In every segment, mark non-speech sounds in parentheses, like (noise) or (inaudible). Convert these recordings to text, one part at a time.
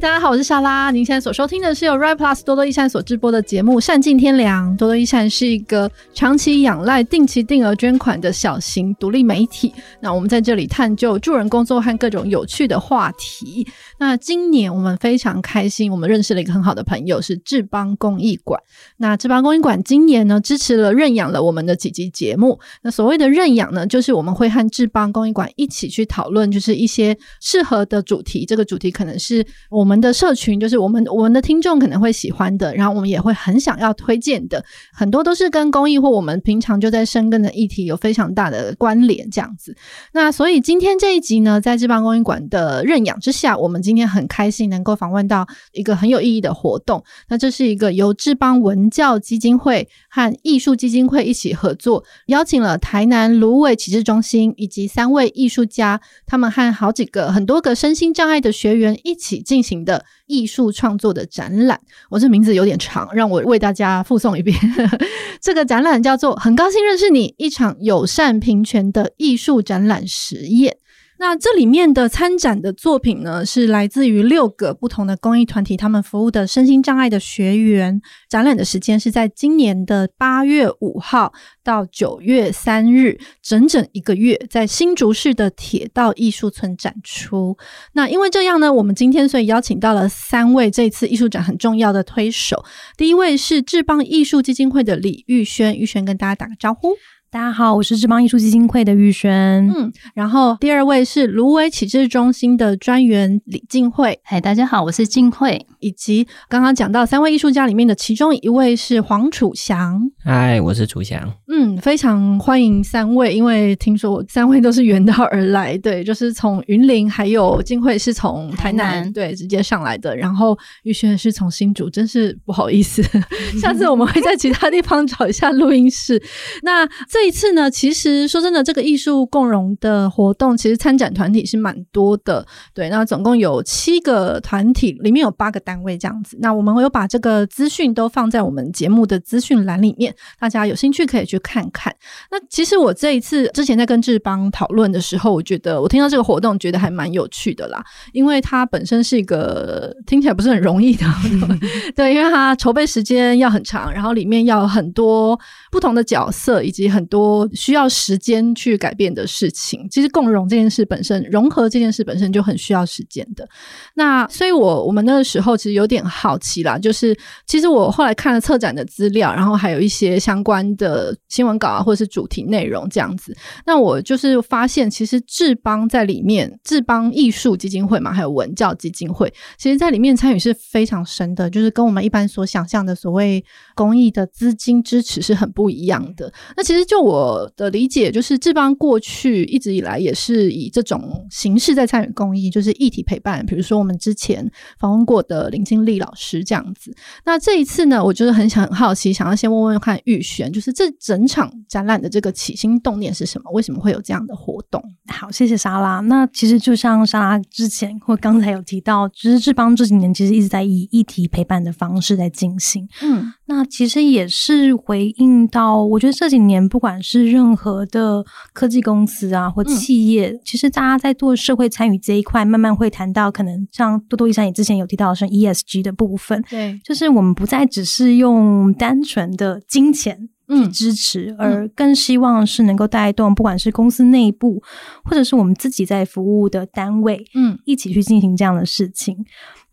大家好，我是莎拉。您现在所收听的是由 Right Plus 多多益善所直播的节目《善尽天良》。多多益善是一个长期仰赖定期定额捐款的小型独立媒体。那我们在这里探究助人工作和各种有趣的话题。那今年我们非常开心，我们认识了一个很好的朋友，是志邦公益馆。那志邦公益馆今年呢，支持了认养了我们的几集节目。那所谓的认养呢，就是我们会和志邦公益馆一起去讨论，就是一些适合的主题。这个主题可能是。我我们的社群就是我们我们的听众可能会喜欢的，然后我们也会很想要推荐的，很多都是跟公益或我们平常就在深耕的议题有非常大的关联，这样子。那所以今天这一集呢，在志邦公益馆的认养之下，我们今天很开心能够访问到一个很有意义的活动。那这是一个由志邦文教基金会和艺术基金会一起合作，邀请了台南芦苇启智中心以及三位艺术家，他们和好几个很多个身心障碍的学员一起进行。的艺术创作的展览，我这名字有点长，让我为大家附送一遍。(laughs) 这个展览叫做《很高兴认识你：一场友善平权的艺术展览实验》。那这里面的参展的作品呢，是来自于六个不同的公益团体，他们服务的身心障碍的学员。展览的时间是在今年的八月五号到九月三日，整整一个月，在新竹市的铁道艺术村展出。那因为这样呢，我们今天所以邀请到了三位这次艺术展很重要的推手。第一位是志邦艺术基金会的李玉轩，玉轩跟大家打个招呼。大家好，我是志邦艺术基金会的玉轩。嗯，然后第二位是芦苇启智中心的专员李静慧。嗨，大家好，我是静慧。以及刚刚讲到三位艺术家里面的其中一位是黄楚祥。嗨，我是楚祥。嗯，非常欢迎三位，因为听说三位都是远道而来，对，就是从云林，还有静慧是从台南，台南对，直接上来的。然后玉轩是从新竹，真是不好意思，(laughs) 下次我们会在其他地方找一下录音室。那。这这一次呢，其实说真的，这个艺术共融的活动，其实参展团体是蛮多的。对，那总共有七个团体，里面有八个单位这样子。那我们会有把这个资讯都放在我们节目的资讯栏里面，大家有兴趣可以去看看。那其实我这一次之前在跟志邦讨论的时候，我觉得我听到这个活动，觉得还蛮有趣的啦，因为它本身是一个 (laughs) 听起来不是很容易的，(laughs) 对，因为它筹备时间要很长，然后里面要很多不同的角色以及很多需要时间去改变的事情，其实共融这件事本身，融合这件事本身就很需要时间的。那所以我，我们那个时候其实有点好奇啦，就是其实我后来看了策展的资料，然后还有一些相关的新闻稿啊，或者是主题内容这样子。那我就是发现，其实智邦在里面，智邦艺术基金会嘛，还有文教基金会，其实在里面参与是非常深的，就是跟我们一般所想象的所谓公益的资金支持是很不一样的。那其实就我的理解，就是志邦过去一直以来也是以这种形式在参与公益，就是议题陪伴。比如说我们之前访问过的林金丽老师这样子。那这一次呢，我就是很想很好奇，想要先问问看玉璇，就是这整场展览的这个起心动念是什么？为什么会有这样的活动？好，谢谢莎拉。那其实就像莎拉之前或刚才有提到，就是志邦这几年其实一直在以议题陪伴的方式在进行。嗯，那其实也是回应到，我觉得这几年不管是任何的科技公司啊，或企业，嗯、其实大家在做社会参与这一块，慢慢会谈到可能像多多医生也之前有提到的是 ESG 的部分，对，就是我们不再只是用单纯的金钱去支持，嗯、而更希望是能够带动，不管是公司内部，或者是我们自己在服务的单位，嗯，一起去进行这样的事情。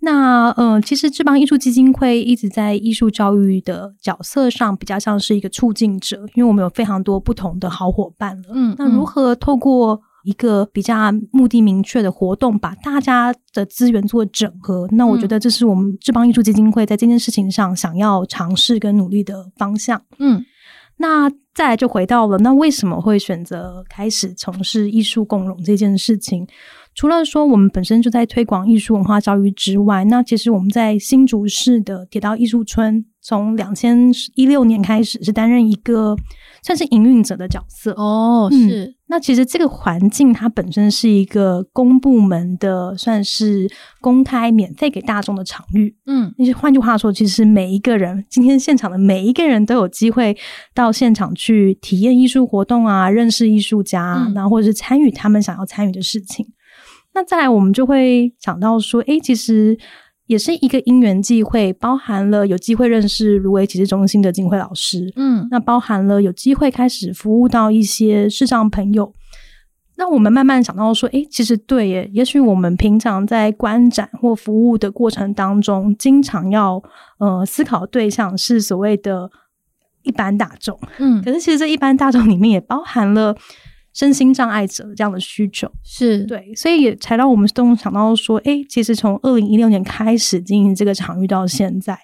那呃，其实智邦艺术基金会一直在艺术教育的角色上比较像是一个促进者，因为我们有非常多不同的好伙伴了。嗯，那如何透过一个比较目的明确的活动，把大家的资源做整合？那我觉得这是我们智邦艺术基金会在这件事情上想要尝试跟努力的方向。嗯，那再来就回到了，那为什么会选择开始从事艺术共融这件事情？除了说我们本身就在推广艺术文化教育之外，那其实我们在新竹市的铁道艺术村，从两千一六年开始是担任一个算是营运者的角色。哦，是。嗯，那其实这个环境它本身是一个公部门的，算是公开免费给大众的场域。嗯，那换句话说，其实每一个人今天现场的每一个人都有机会到现场去体验艺术活动啊，认识艺术家，然后或者是参与他们想要参与的事情。那再来，我们就会想到说，诶，其实也是一个因缘际会，包含了有机会认识芦苇启智中心的金慧老师，嗯，那包含了有机会开始服务到一些视障朋友。那我们慢慢想到说，诶，其实对耶，也许我们平常在观展或服务的过程当中，经常要呃思考对象是所谓的一般大众，嗯，可是其实这一般大众里面也包含了身心障碍者这样的需求，是对，所以也才让我们都想到说，诶，其实从二零一六年开始经营这个场域到现在，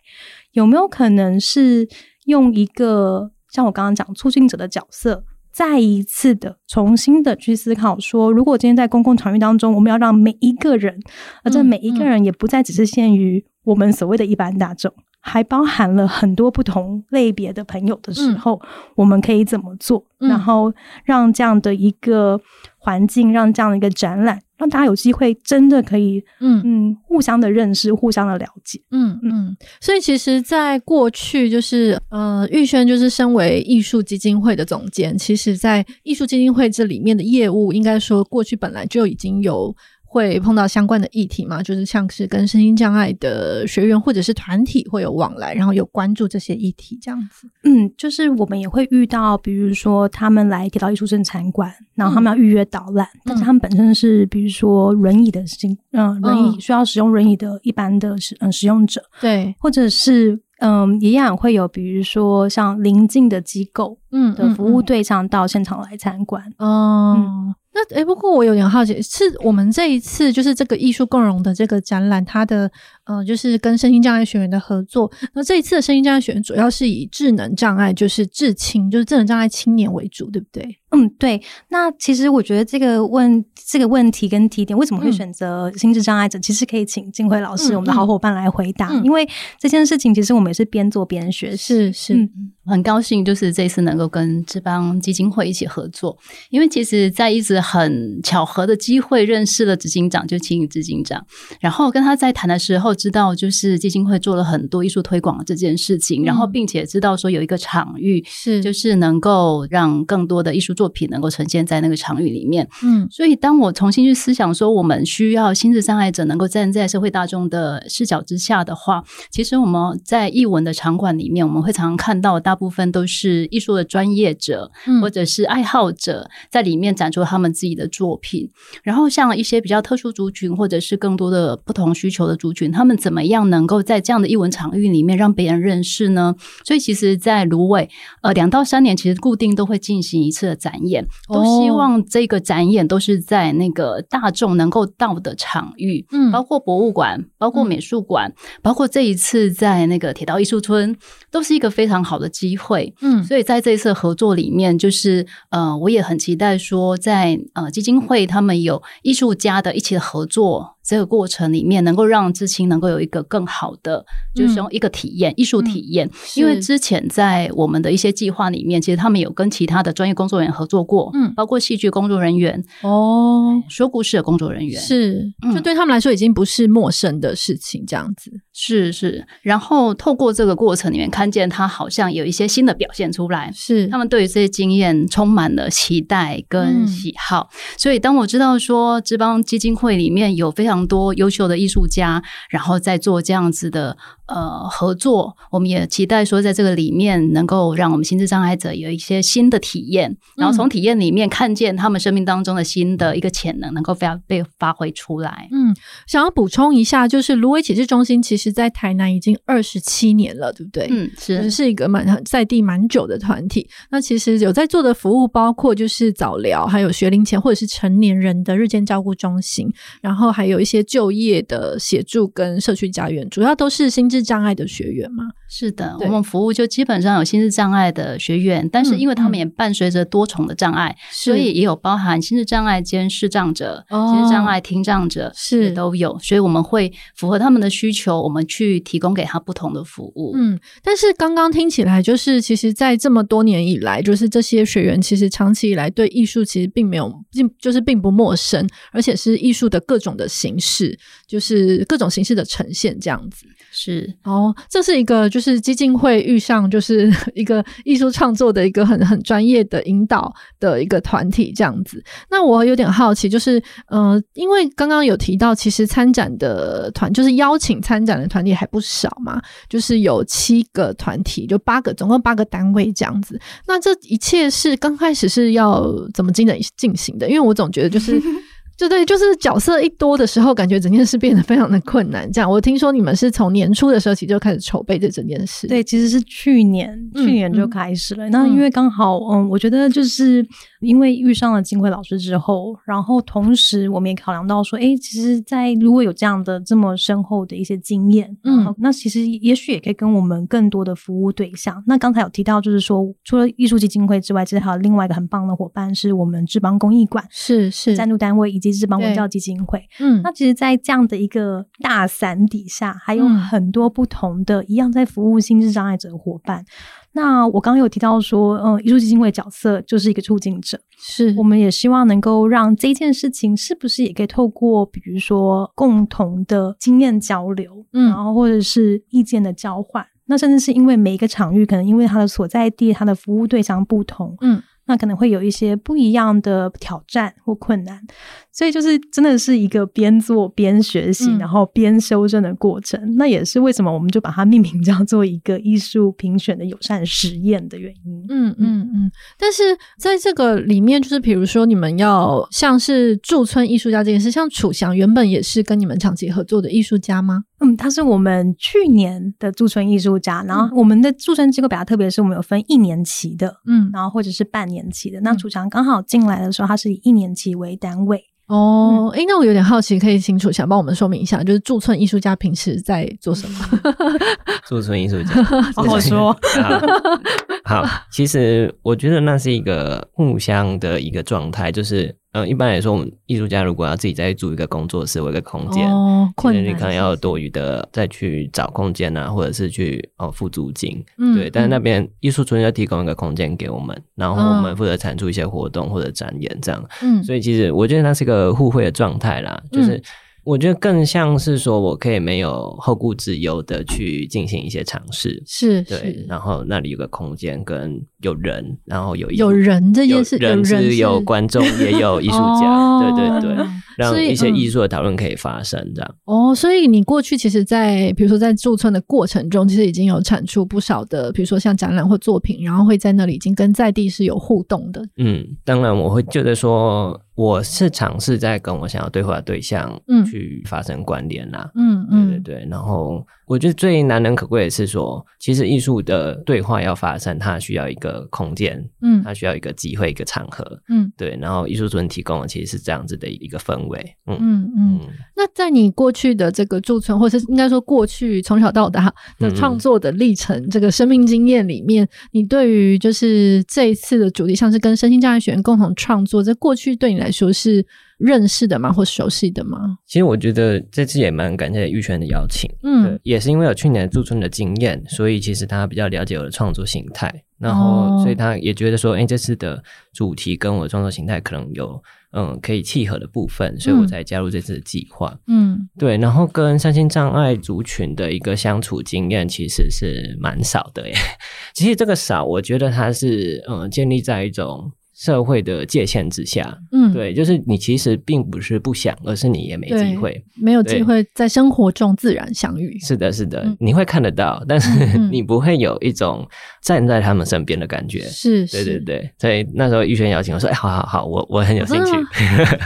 有没有可能是用一个像我刚刚讲促进者的角色？再一次的重新的去思考，说如果今天在公共场域当中，我们要让每一个人，而这每一个人也不再只是限于我们所谓的一般大众，还包含了很多不同类别的朋友的时候，我们可以怎么做？然后让这样的一个环境，让这样的一个展览。让大家有机会真的可以，嗯嗯，互相的认识，互相的了解，嗯嗯。所以其实，在过去，就是呃，玉轩就是身为艺术基金会的总监，其实，在艺术基金会这里面的业务，应该说过去本来就已经有。会碰到相关的议题吗？就是像是跟身心障碍的学员或者是团体会有往来，然后有关注这些议题这样子。嗯，就是我们也会遇到，比如说他们来铁道艺术镇参观，然后他们要预约导览，嗯、但是他们本身是比如说轮椅的行，嗯，轮椅需要使用轮椅的一般的使嗯使用者，对，或者是嗯一样会有，比如说像邻近的机构嗯的服务对象到现场来参观，嗯。嗯嗯那诶，不过我有点好奇，是我们这一次就是这个艺术共融的这个展览，它的呃，就是跟身心障碍学员的合作。那这一次的身心障碍学员主要是以智能障碍，就是智青，就是智能障碍青年为主，对不对？嗯，对。那其实我觉得这个问这个问题跟提点，为什么会选择心智障碍者？嗯、其实可以请金辉老师，嗯、我们的好伙伴来回答。嗯、因为这件事情，其实我们也是边做边学。是是，嗯、很高兴就是这次能够跟志邦基金会一起合作，因为其实，在一直很巧合的机会认识了执行长，就青云执行长，然后跟他在谈的时候，知道就是基金会做了很多艺术推广的这件事情，嗯、然后并且知道说有一个场域是就是能够让更多的艺术作品能够呈现在那个场域里面。嗯，所以当我重新去思想说，我们需要心智障碍者能够站在社会大众的视角之下的话，其实我们在艺文的场馆里面，我们会常常看到大部分都是艺术的专业者或者是爱好者在里面展出他们自己的。作品，然后像一些比较特殊族群，或者是更多的不同需求的族群，他们怎么样能够在这样的艺文场域里面让别人认识呢？所以，其实，在芦苇，呃，两到三年其实固定都会进行一次的展演，都希望这个展演都是在那个大众能够到的场域，嗯，包括博物馆，包括美术馆，包括这一次在那个铁道艺术村，都是一个非常好的机会，嗯，所以在这一次合作里面，就是呃，我也很期待说在，在呃基金。会他们有艺术家的一起的合作。这个过程里面，能够让知青能够有一个更好的，就是用一个体验、艺术体验。因为之前在我们的一些计划里面，其实他们有跟其他的专业工作人员合作过，嗯，包括戏剧工作人员哦，说故事的工作人员，是，就对他们来说已经不是陌生的事情，这样子。是是。然后透过这个过程里面，看见他好像有一些新的表现出来，是。他们对于这些经验充满了期待跟喜好。所以当我知道说智邦基金会里面有非常非常多优秀的艺术家，然后在做这样子的呃合作，我们也期待说，在这个里面能够让我们心智障碍者有一些新的体验，然后从体验里面看见他们生命当中的新的一个潜能，能够非常被发挥出来。嗯，想要补充一下，就是芦苇启智中心，其实在台南已经二十七年了，对不对？嗯，是，是一个蛮在地蛮久的团体。那其实有在做的服务，包括就是早疗，还有学龄前或者是成年人的日间照顾中心，然后还有。一些就业的协助跟社区家园，主要都是心智障碍的学员吗？是的，我们服务就基本上有心智障碍的学员，但是因为他们也伴随着多重的障碍，所以也有包含心智障碍兼视障者、哦、心智障碍听障者是都有，所以我们会符合他们的需求，我们去提供给他不同的服务。嗯，但是刚刚听起来就是，其实，在这么多年以来，就是这些学员其实长期以来对艺术其实并没有，并就是并不陌生，而且是艺术的各种的形式，就是各种形式的呈现这样子。是哦，这是一个就是基金会遇上就是 (laughs) 一个艺术创作的一个很很专业的引导的一个团体这样子。那我有点好奇，就是呃，因为刚刚有提到，其实参展的团就是邀请参展的团体还不少嘛，就是有七个团体，就八个，总共八个单位这样子。那这一切是刚开始是要怎么进的进行的？因为我总觉得就是。(laughs) 就对，就是角色一多的时候，感觉整件事变得非常的困难。这样，我听说你们是从年初的时候起就开始筹备这整件事。对，其实是去年，去年就开始了。嗯、那因为刚好，嗯，我觉得就是因为遇上了金辉老师之后，然后同时我们也考量到说，哎，其实，在如果有这样的这么深厚的一些经验，嗯，那其实也许也可以跟我们更多的服务对象。那刚才有提到，就是说，除了艺术基金会之外，其实还有另外一个很棒的伙伴，是我们志邦公益馆，是是赞助单位以及。智邦文教基金会，嗯，那其实，在这样的一个大伞底下，还有很多不同的一样在服务心智障碍者的伙伴。那我刚刚有提到说，嗯，艺术基金会角色就是一个促进者，是。我们也希望能够让这件事情，是不是也可以透过，比如说共同的经验交流，嗯，然后或者是意见的交换，那甚至是因为每一个场域，可能因为它的所在地、它的服务对象不同，嗯。那可能会有一些不一样的挑战或困难，所以就是真的是一个边做边学习，嗯、然后边修正的过程。那也是为什么我们就把它命名叫做一个艺术评选的友善实验的原因。嗯嗯嗯。但是在这个里面，就是比如说你们要像是驻村艺术家这件事，像楚翔原本也是跟你们长期合作的艺术家吗？嗯，他是我们去年的驻村艺术家，然后我们的驻村机构比较特别，是我们有分一年期的，嗯，然后或者是半年期的。嗯、那楚翔刚好进来的时候，他是以一年级为单位。哦，哎、嗯，那我有点好奇，可以清楚想帮我们说明一下，就是驻村艺术家平时在做什么？(laughs) 驻村艺术家，好好说。(laughs) 好，(laughs) 其实我觉得那是一个互相的一个状态，就是。嗯，一般来说，我们艺术家如果要自己再租一个工作室或一个空间，哦，可能你可能要多余的再去找空间啊，或者是去哦付租金，嗯，对。但是那边艺术村要提供一个空间给我们，然后我们负责产出一些活动或者展演这样，嗯，所以其实我觉得那是一个互惠的状态啦，就是。嗯我觉得更像是说，我可以没有后顾之忧的去进行一些尝试，是，对，是然后那里有个空间跟有人，然后有有人这件事，有人是有观众，也有 (laughs) 艺术家，哦、对对对，让一些艺术的讨论可以发生这样。哦，所以你过去其实在，在比如说在驻村的过程中，其实已经有产出不少的，比如说像展览或作品，然后会在那里已经跟在地是有互动的。嗯，当然我会觉得说。我是尝试在跟我想要对话的对象，嗯，去发生关联啦，嗯嗯，对对对。然后我觉得最难能可贵的是说，其实艺术的对话要发生，它需要一个空间，嗯，它需要一个机会，一个场合，嗯，对。然后艺术村提供的其实是这样子的一个氛围，嗯。嗯嗯。那在你过去的这个驻村，或是应该说过去从小到大的创作的历程，嗯、这个生命经验里面，你对于就是这一次的主题，像是跟身心障碍学员共同创作，在过去对你来说是认识的吗，或熟悉的吗？其实我觉得这次也蛮感谢玉泉的邀请，嗯，也是因为有去年驻村的经验，所以其实他比较了解我的创作形态，然后所以他也觉得说，哎、欸，这次的主题跟我的创作形态可能有嗯可以契合的部分，所以我才加入这次的计划，嗯，对，然后跟身心障碍族群的一个相处经验其实是蛮少的耶，(laughs) 其实这个少，我觉得它是嗯建立在一种。社会的界限之下，嗯，对，就是你其实并不是不想，而是你也没机会，没有机会在生活中自然相遇。是的，是的，嗯、你会看得到，但是你不会有一种站在他们身边的感觉。是、嗯，对对对。所以那时候玉轩邀请我说：“哎，好好好，我我很有兴趣。”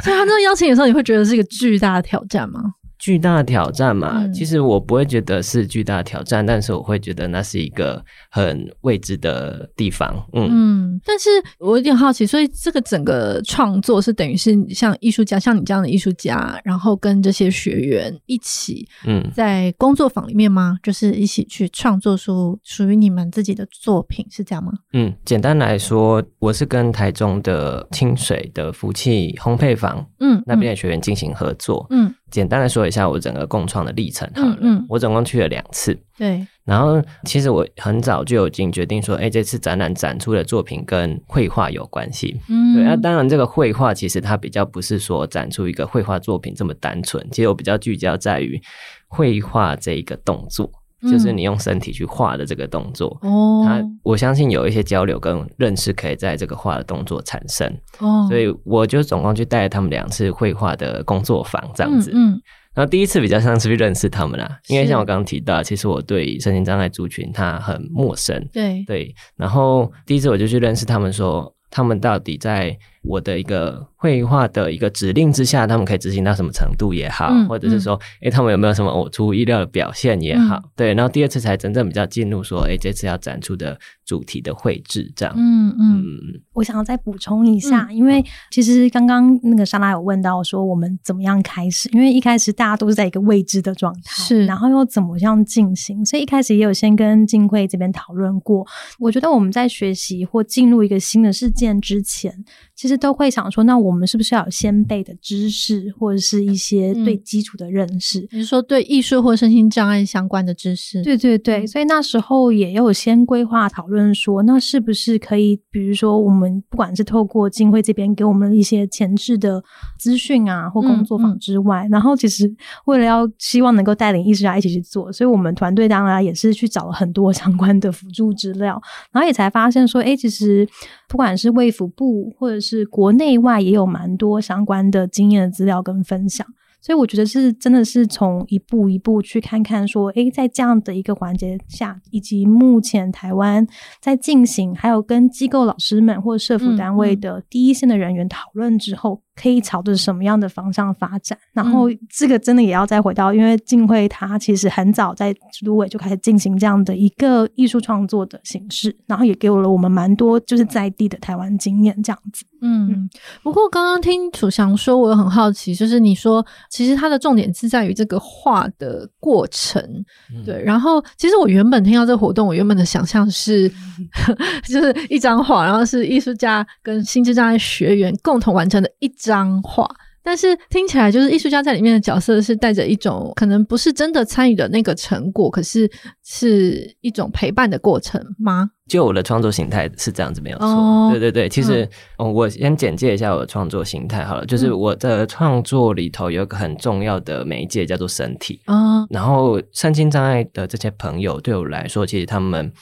所以他这个邀请的时候，你会觉得是一个巨大的挑战吗？巨大的挑战嘛，嗯、其实我不会觉得是巨大的挑战，但是我会觉得那是一个很未知的地方。嗯，嗯，但是我有点好奇，所以这个整个创作是等于是像艺术家，像你这样的艺术家，然后跟这些学员一起，嗯，在工作坊里面吗？就是一起去创作出属于你们自己的作品，是这样吗？嗯，简单来说，我是跟台中的清水的福气烘焙坊，嗯，那边的学员进行合作，嗯。嗯简单的说一下我整个共创的历程好了，嗯，嗯，我总共去了两次，对，然后其实我很早就已经决定说，哎，这次展览展出的作品跟绘画有关系，嗯，对，那、啊、当然这个绘画其实它比较不是说展出一个绘画作品这么单纯，其实我比较聚焦在于绘画这一个动作。就是你用身体去画的这个动作，哦，他我相信有一些交流跟认识可以在这个画的动作产生，哦，所以我就总共去带他们两次绘画的工作坊这样子，嗯，然后第一次比较像是去认识他们啦，因为像我刚刚提到，其实我对身心障碍族群他很陌生，对。对，然后第一次我就去认识他们，说他们到底在我的一个。绘画的一个指令之下，他们可以执行到什么程度也好，嗯、或者是说，哎、他们有没有什么偶出意料的表现也好，嗯、对。然后第二次才真正比较进入说，哎、欸，这次要展出的主题的绘制这样。嗯嗯。嗯我想要再补充一下，嗯、因为其实刚刚那个莎拉有问到说，我们怎么样开始？因为一开始大家都是在一个未知的状态，是，然后又怎么样进行？所以一开始也有先跟金慧这边讨论过。我觉得我们在学习或进入一个新的事件之前，其实都会想说，那我们是不是要有先辈的知识，或者是一些对基础的认识？比如、嗯、说对艺术或身心障碍相关的知识。对对对，所以那时候也有先规划讨论说，那是不是可以，比如说我们不管是透过金会这边给我们一些前置的资讯啊，或工作坊之外，嗯嗯、然后其实为了要希望能够带领艺术家一起去做，所以我们团队当然也是去找了很多相关的辅助资料，(laughs) 然后也才发现说，哎，其实不管是卫福部或者是国内外也有蛮多相关的经验的资料跟分享，所以我觉得是真的是从一步一步去看看说，诶，在这样的一个环节下，以及目前台湾在进行，还有跟机构老师们或社服单位的第一线的人员讨论之后。嗯嗯可以朝着什么样的方向发展？然后这个真的也要再回到，因为静慧她其实很早在芦苇就开始进行这样的一个艺术创作的形式，然后也给我了我们蛮多就是在地的台湾经验这样子。嗯，不过刚刚听楚翔说，我很好奇，就是你说其实它的重点是在于这个画的过程，嗯、对。然后其实我原本听到这个活动，我原本的想象是，(laughs) 就是一张画，然后是艺术家跟心智障碍学员共同完成的一张画。但是听起来就是艺术家在里面的角色是带着一种可能不是真的参与的那个成果，可是是一种陪伴的过程吗？就我的创作形态是这样子，没有错。哦、对对对，其实、嗯、我先简介一下我的创作形态好了，就是我的创作里头有一个很重要的媒介叫做身体。嗯、然后身心障碍的这些朋友对我来说，其实他们。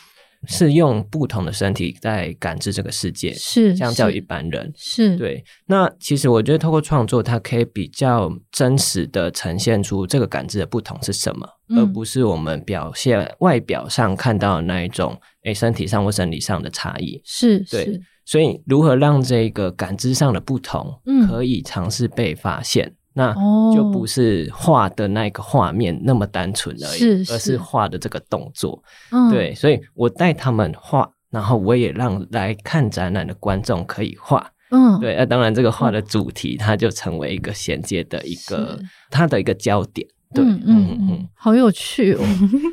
是用不同的身体在感知这个世界，是相较于一般人，是对。那其实我觉得，透过创作，它可以比较真实的呈现出这个感知的不同是什么，嗯、而不是我们表现外表上看到的那一种，诶，身体上或生理上的差异。是，对。是所以，如何让这个感知上的不同，可以尝试被发现？嗯那就不是画的那个画面那么单纯而已，是是而是画的这个动作。嗯、对，所以我带他们画，然后我也让来看展览的观众可以画。嗯，对，那当然这个画的主题，它就成为一个衔接的一个它的一个焦点。对，嗯嗯嗯，好有趣哦。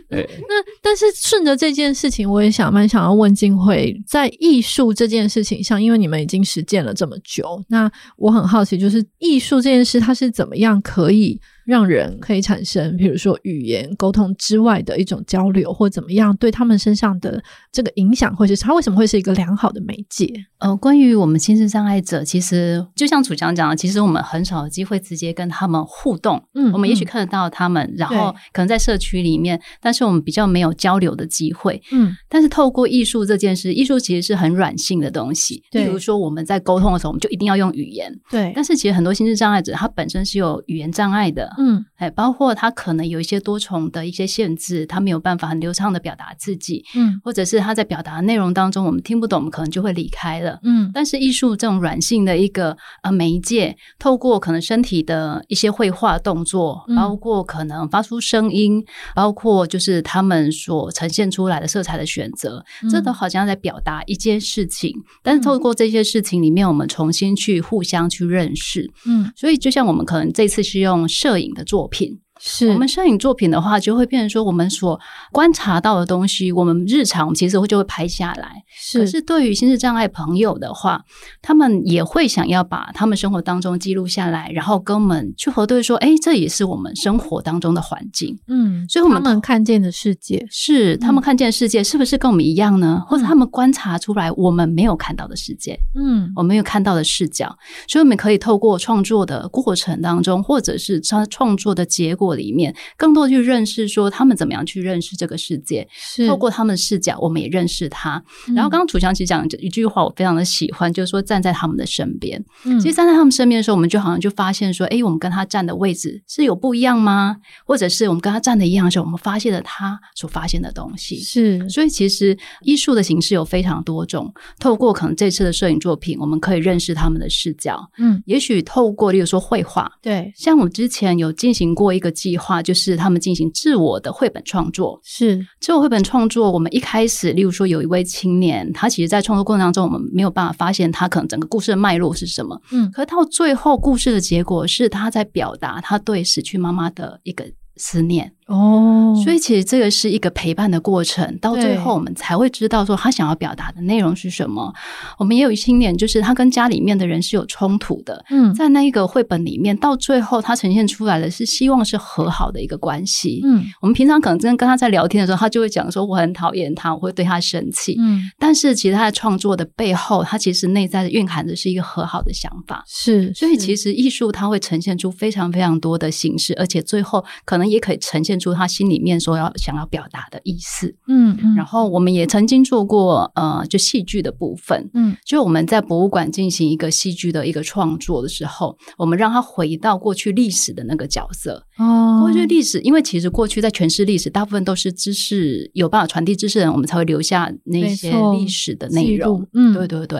对，(laughs) 那但是顺着这件事情，我也想蛮想要问静慧，在艺术这件事情上，因为你们已经实践了这么久，那我很好奇，就是艺术这件事，它是怎么样可以？让人可以产生，比如说语言沟通之外的一种交流，或怎么样，对他们身上的这个影响，或是他为什么会是一个良好的媒介？呃，关于我们心智障碍者，其实就像楚强讲的，其实我们很少有机会直接跟他们互动。嗯，我们也许看得到他们，嗯、然后可能在社区里面，但是我们比较没有交流的机会。嗯，但是透过艺术这件事，艺术其实是很软性的东西。对，比如说我们在沟通的时候，我们就一定要用语言。对，但是其实很多心智障碍者，他本身是有语言障碍的。嗯，哎，包括他可能有一些多重的一些限制，他没有办法很流畅的表达自己，嗯，或者是他在表达的内容当中我们听不懂，我们可能就会离开了，嗯。但是艺术这种软性的一个呃媒介，透过可能身体的一些绘画动作，包括可能发出声音，包括就是他们所呈现出来的色彩的选择，这都好像在表达一件事情。但是透过这些事情里面，我们重新去互相去认识，嗯。所以就像我们可能这次是用摄影的作品。是我们摄影作品的话，就会变成说，我们所观察到的东西，我们日常其实会就会拍下来。是，可是对于心智障碍朋友的话，他们也会想要把他们生活当中记录下来，然后跟我们去核对说，哎，这也是我们生活当中的环境。嗯，所以我们他们看见的世界是他们看见的世界，是不是跟我们一样呢？嗯、或者他们观察出来我们没有看到的世界？嗯，我们没有看到的视角，所以我们可以透过创作的过程当中，或者是他创作的结果。过里面，更多去认识说他们怎么样去认识这个世界，是透过他们的视角，我们也认识他。嗯、然后刚刚楚祥其实讲一句话，我非常的喜欢，就是说站在他们的身边。嗯，其实站在他们身边的时候，我们就好像就发现说，哎，我们跟他站的位置是有不一样吗？或者是我们跟他站的一样的时候，我们发现了他所发现的东西。是，所以其实艺术的形式有非常多种，透过可能这次的摄影作品，我们可以认识他们的视角。嗯，也许透过例如说绘画，对，像我们之前有进行过一个计划，就是他们进行自我的绘本创作。是，自我绘本创作，我们一开始，例如说有一位青年，他其实在创作过程当中，我们没有办法发现他可能整个故事的脉络是什么。嗯，可到最后，故事的结果是他在表达他对死去妈妈的一个思念。哦，所以其实这个是一个陪伴的过程，到最后我们才会知道说他想要表达的内容是什么。我们也有一青年，就是他跟家里面的人是有冲突的，嗯，在那一个绘本里面，到最后他呈现出来的是希望是和好的一个关系。嗯，我们平常可能真的跟他在聊天的时候，他就会讲说我很讨厌他，我会对他生气。嗯，但是其实他在创作的背后，他其实内在的蕴含的是一个和好的想法。是，所以其实艺术它会呈现出非常非常多的形式，而且最后可能也可以呈现出他心里面所要想要表达的意思，嗯嗯，然后我们也曾经做过呃，就戏剧的部分，嗯，就我们在博物馆进行一个戏剧的一个创作的时候，我们让他回到过去历史的那个角色哦，过去历史，因为其实过去在诠释历史，大部分都是知识有办法传递知识的人，我们才会留下那些历史的内容，嗯，对对对，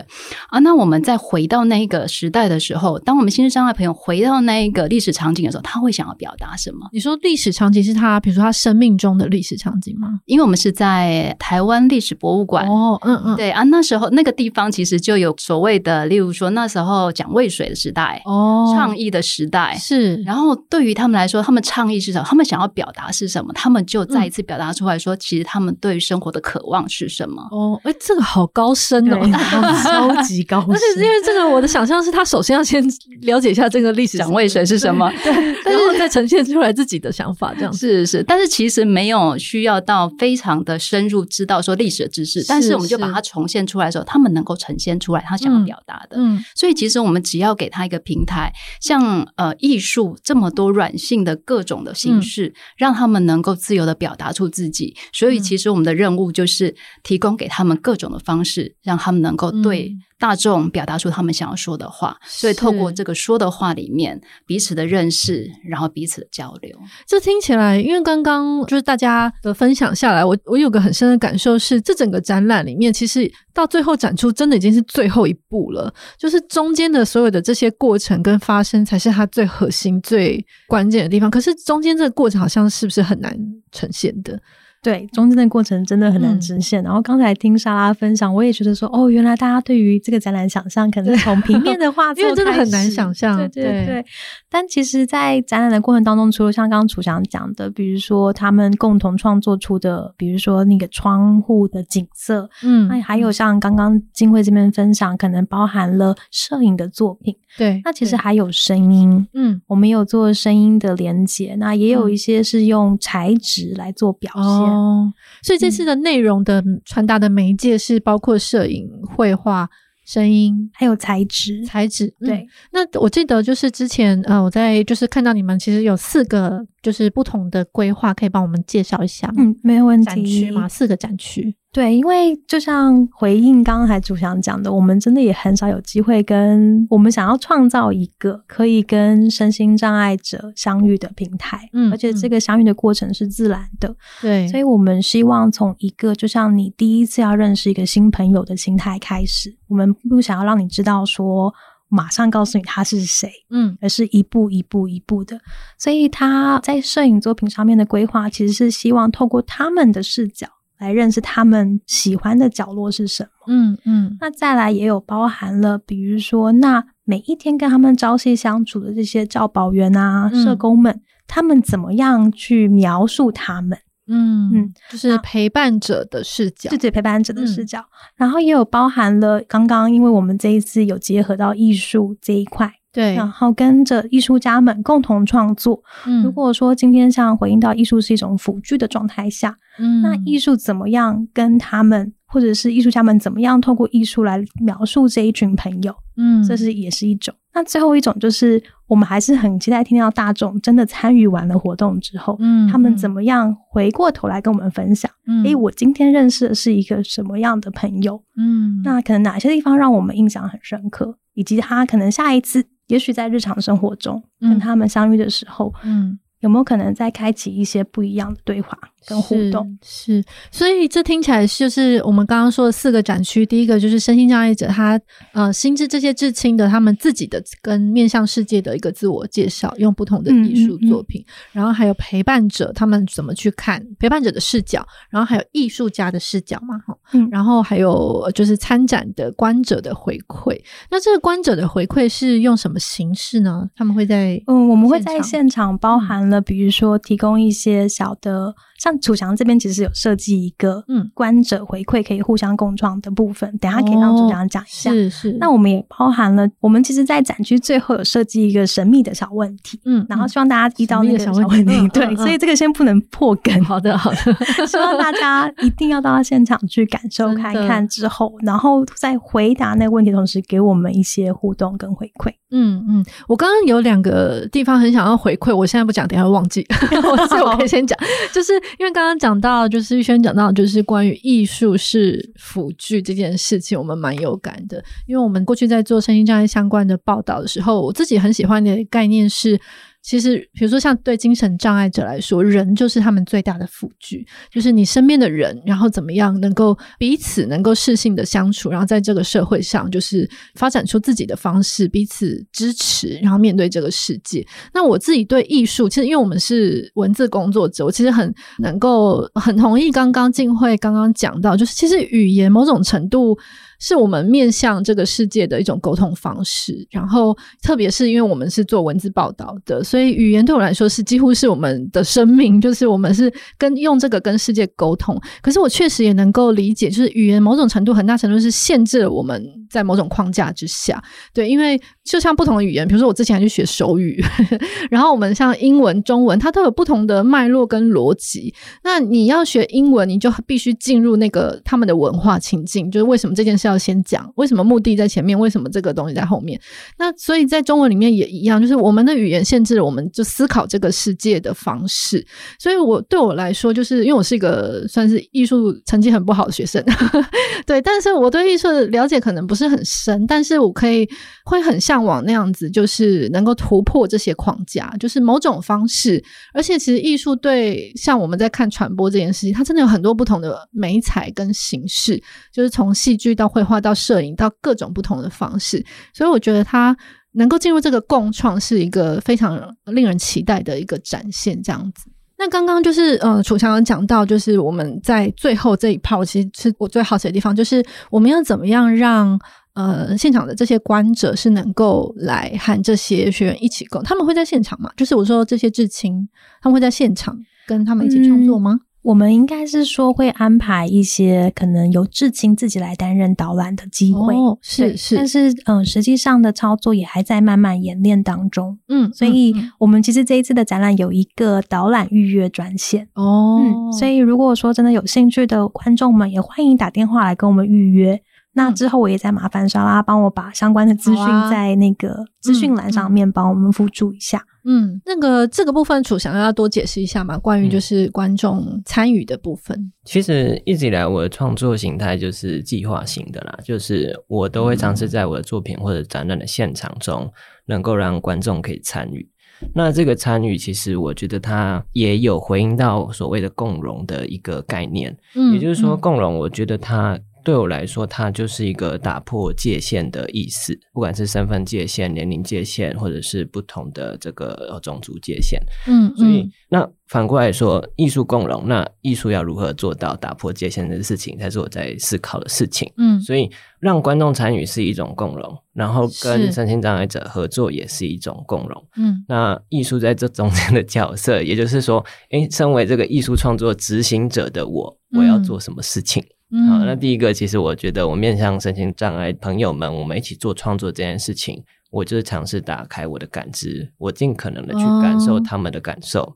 啊，那我们再回到那个时代的时候，当我们心智障碍朋友回到那个历史场景的时候，他会想要表达什么？你说历史场景是他，比如说他。生命中的历史场景吗？因为我们是在台湾历史博物馆哦，嗯嗯，对啊，那时候那个地方其实就有所谓的，例如说那时候蒋渭水的时代哦，倡议的时代是。然后对于他们来说，他们倡议是什么？他们想要表达是什么？他们就再一次表达出来说，其实他们对于生活的渴望是什么？哦，哎，这个好高深哦，(laughs) 超级高深。但是因为这个，我的想象是他首先要先了解一下这个历史蒋渭水是什么，对，然后再呈现出来自己的想法，这样是是，但是。其实没有需要到非常的深入知道说历史的知识，是但是我们就把它重现出来的时候，他们能够呈现出来他想要表达的。嗯，所以其实我们只要给他一个平台，像呃艺术这么多软性的各种的形式，嗯、让他们能够自由的表达出自己。所以其实我们的任务就是提供给他们各种的方式，让他们能够对。大众表达出他们想要说的话，所以透过这个说的话里面彼此的认识，然后彼此的交流。这听起来，因为刚刚就是大家的分享下来，我我有个很深的感受是，这整个展览里面，其实到最后展出真的已经是最后一步了，就是中间的所有的这些过程跟发生，才是它最核心、最关键的地方。可是中间这个过程好像是不是很难呈现的？对，中间的过程真的很难呈现。嗯、然后刚才听莎拉分享，我也觉得说，哦，原来大家对于这个展览想象，可能从平面的画作，(laughs) 因为真的很难想象。对对对。对但其实，在展览的过程当中，除了像刚刚楚翔讲的，比如说他们共同创作出的，比如说那个窗户的景色，嗯，那还有像刚刚金慧这边分享，可能包含了摄影的作品。对，那其实还有声音，嗯，我们有做声音的连接，那也有一些是用材质来做表现。嗯哦，所以这次的内容的传达的媒介是包括摄影、绘画、声音，还有材质。材质，对。嗯，那我记得就是之前呃，我在就是看到你们其实有四个就是不同的规划，可以帮我们介绍一下吗？嗯，没有问题。展区嘛？四个展区。对，因为就像回应刚才主想讲的，我们真的也很少有机会跟我们想要创造一个可以跟身心障碍者相遇的平台，嗯，而且这个相遇的过程是自然的，对，所以我们希望从一个就像你第一次要认识一个新朋友的心态开始，我们不想要让你知道说马上告诉你他是谁，嗯，而是一步一步一步的，所以他在摄影作品上面的规划，其实是希望透过他们的视角。来认识他们喜欢的角落是什么？嗯嗯，那再来也有包含了，比如说，那每一天跟他们朝夕相处的这些教保员啊、嗯、社工们，他们怎么样去描述他们？嗯嗯，就是陪伴者的视角，对对，陪伴者的视角。嗯、然后也有包含了刚刚，因为我们这一次有结合到艺术这一块。对，然后跟着艺术家们共同创作。嗯，如果说今天像回应到艺术是一种辅具的状态下，嗯，那艺术怎么样跟他们或者是艺术家们怎么样透过艺术来描述这一群朋友，嗯，这是也是一种。那最后一种就是，我们还是很期待听到大众真的参与完了活动之后，嗯，他们怎么样回过头来跟我们分享，嗯，诶，我今天认识的是一个什么样的朋友，嗯，那可能哪些地方让我们印象很深刻，以及他可能下一次，也许在日常生活中跟他们相遇的时候，嗯。有没有可能再开启一些不一样的对话跟互动？是，是，所以这听起来就是我们刚刚说的四个展区。第一个就是身心障碍者他呃心智这些至亲的他们自己的跟面向世界的一个自我介绍，用不同的艺术作品。嗯嗯嗯，然后还有陪伴者他们怎么去看陪伴者的视角，然后还有艺术家的视角嘛，哈、嗯，然后还有就是参展的观者的回馈。那这个观者的回馈是用什么形式呢？他们会在嗯，我们会在现场包含。了比如说，提供一些小的。像楚祥这边其实有设计一个嗯观者回馈可以互相共创的部分，嗯、等下可以让楚祥讲一下。是是。那我们也包含了，我们其实，在展区最后有设计一个神秘的小问题，嗯，然后希望大家遇到那个小问题，对、嗯，所以这个先不能破梗。好 (laughs) 的好的，(laughs) 希望大家一定要到现场去感受看看之后，然后在回答那个问题，同时给我们一些互动跟回馈。嗯嗯，我刚刚有两个地方很想要回馈，我现在不讲，等下会忘记，(laughs) 所以我可以先讲，就是。因为刚刚讲到，就是玉轩讲到，就是关于艺术是辅具这件事情，我们蛮有感的。因为我们过去在做身心障碍相关的报道的时候，我自己很喜欢的概念是。其实，比如说像对精神障碍者来说，人就是他们最大的辅具，就是你身边的人，然后怎么样能够彼此能够适性的相处，然后在这个社会上就是发展出自己的方式，彼此支持，然后面对这个世界。那我自己对艺术，其实因为我们是文字工作者，我其实很能够很同意刚刚静慧刚刚讲到，就是其实语言某种程度。是我们面向这个世界的一种沟通方式，然后特别是因为我们是做文字报道的，所以语言对我来说是几乎是我们的生命，就是我们是跟用这个跟世界沟通。可是我确实也能够理解，就是语言某种程度很大程度是限制了我们在某种框架之下。对，因为就像不同的语言，比如说我之前还去学手语，(laughs) 然后我们像英文、中文，它都有不同的脉络跟逻辑。那你要学英文，你就必须进入那个他们的文化情境，就是为什么这件事要先讲，为什么目的在前面，为什么这个东西在后面？那所以在中文里面也一样，就是我们的语言限制了我们就思考这个世界的方式。所以我对我来说，就是因为我是一个算是艺术成绩很不好的学生，(laughs) 对，但是我对艺术的了解可能不是很深，但是我可以会很向往那样子，就是能够突破这些框架，就是某种方式。而且其实艺术对像我们在看传播这件事情，它真的有很多不同的媒材跟形式，就是从戏剧到会画到摄影到各种不同的方式，所以我觉得他能够进入这个共创是一个非常令人期待的一个展现。这样子，那刚刚就是呃，楚强讲到，就是我们在最后这一趴，其实是我最好奇的地方，就是我们要怎么样让呃现场的这些观者是能够来和这些学员一起共，他们会在现场吗？就是我说这些至亲，他们会在现场跟他们一起创作吗？嗯我们应该是说会安排一些可能由至亲自己来担任导览的机会，哦、是是，但是嗯、呃，实际上的操作也还在慢慢演练当中，嗯，所以我们其实这一次的展览有一个导览预约专线哦，嗯，所以如果说真的有兴趣的观众们，也欢迎打电话来跟我们预约。那之后我也再麻烦莎拉帮我把相关的资讯在那个资讯栏上面帮我们附注一下。嗯，那个这个部分楚想要多解释一下嘛？关于就是观众参与的部分。嗯，其实一直以来我的创作形态就是计划型的啦，就是我都会尝试在我的作品或者展览的现场中，能够让观众可以参与。那这个参与，其实我觉得它也有回应到所谓的共融的一个概念。嗯，也就是说共融，我觉得它。对我来说，它就是一个打破界限的意思，不管是身份界限、年龄界限，或者是不同的这个种族界限。嗯，所以那反过来说，艺术共融，那艺术要如何做到打破界限的事情，才是我在思考的事情。嗯，所以让观众参与是一种共融，然后跟身心障碍者合作也是一种共融。嗯，那艺术在这中间的角色，也就是说，诶，身为这个艺术创作执行者的我，我要做什么事情？嗯、好，那第一个，其实我觉得我面向身心障碍朋友们，我们一起做创作这件事情，我就是尝试打开我的感知，我尽可能的去感受他们的感受。哦、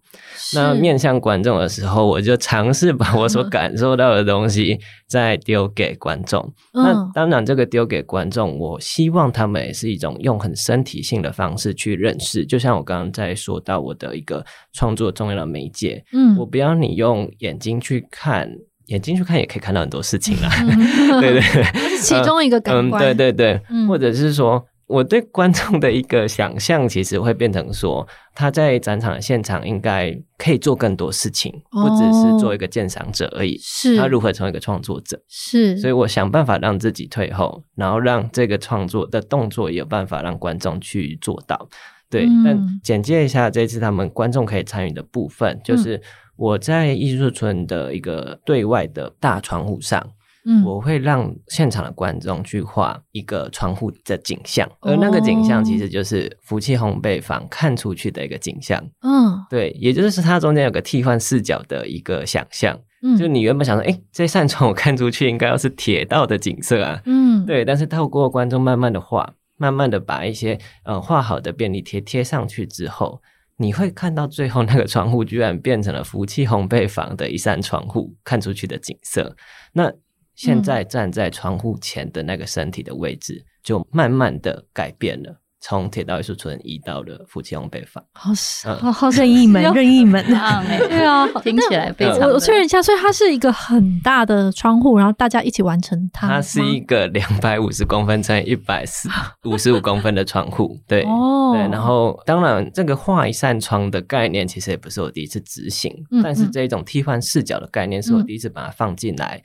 那面向观众的时候，我就尝试把我所感受到的东西再丢给观众。嗯、那当然，这个丢给观众，我希望他们也是一种用很身体性的方式去认识。就像我刚刚在说到我的一个创作重要的媒介，嗯，我不要你用眼睛去看。眼睛去看也可以看到很多事情啦，嗯、对 (laughs) 对。对，(laughs) 是其中一个感官，嗯，对对对，嗯、或者是说我对观众的一个想象，其实会变成说他在展场的现场应该可以做更多事情，哦、不只是做一个鉴赏者而已，是。他如何成为一个创作者，是，所以我想办法让自己退后，然后让这个创作的动作也有办法让观众去做到，对，嗯、但简介一下这次他们观众可以参与的部分，就是。我在艺术村的一个对外的大窗户上，嗯，我会让现场的观众去画一个窗户的景象，哦、而那个景象其实就是福气烘焙坊看出去的一个景象。嗯，对，也就是它中间有个替换视角的一个想象。嗯，就你原本想说，哎，这扇窗我看出去应该要是铁道的景色啊。嗯，对，但是透过观众慢慢的画，慢慢的把一些呃画好的便利贴贴上去之后。你会看到最后那个窗户居然变成了福气烘焙坊的一扇窗户看出去的景色。那现在站在窗户前的那个身体的位置，就慢慢的改变了。从铁道艺术村移到了福气烘焙坊，好好好 (laughs) 任意门，任意门啊！对啊，听起来非常。我我确认一下，所以它是一个很大的窗户，然后大家一起完成它。它是一个两百五十公分乘以一百四五十五公分的窗户，对哦，对。然后当然，这个画一扇窗的概念其实也不是我第一次执行，嗯嗯，但是这一种替换视角的概念是我第一次把它放进来。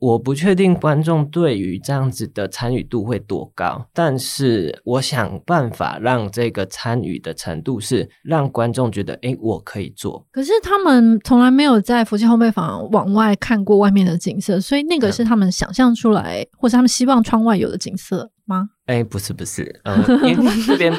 我不确定观众对于这样子的参与度会多高，但是我想办法让这个参与的程度是让观众觉得，诶，我可以做。可是他们从来没有在福气烘焙坊往外看过外面的景色，所以那个是他们想象出来，嗯、或是他们希望窗外有的景色吗？诶，不是不是，嗯，因为这边。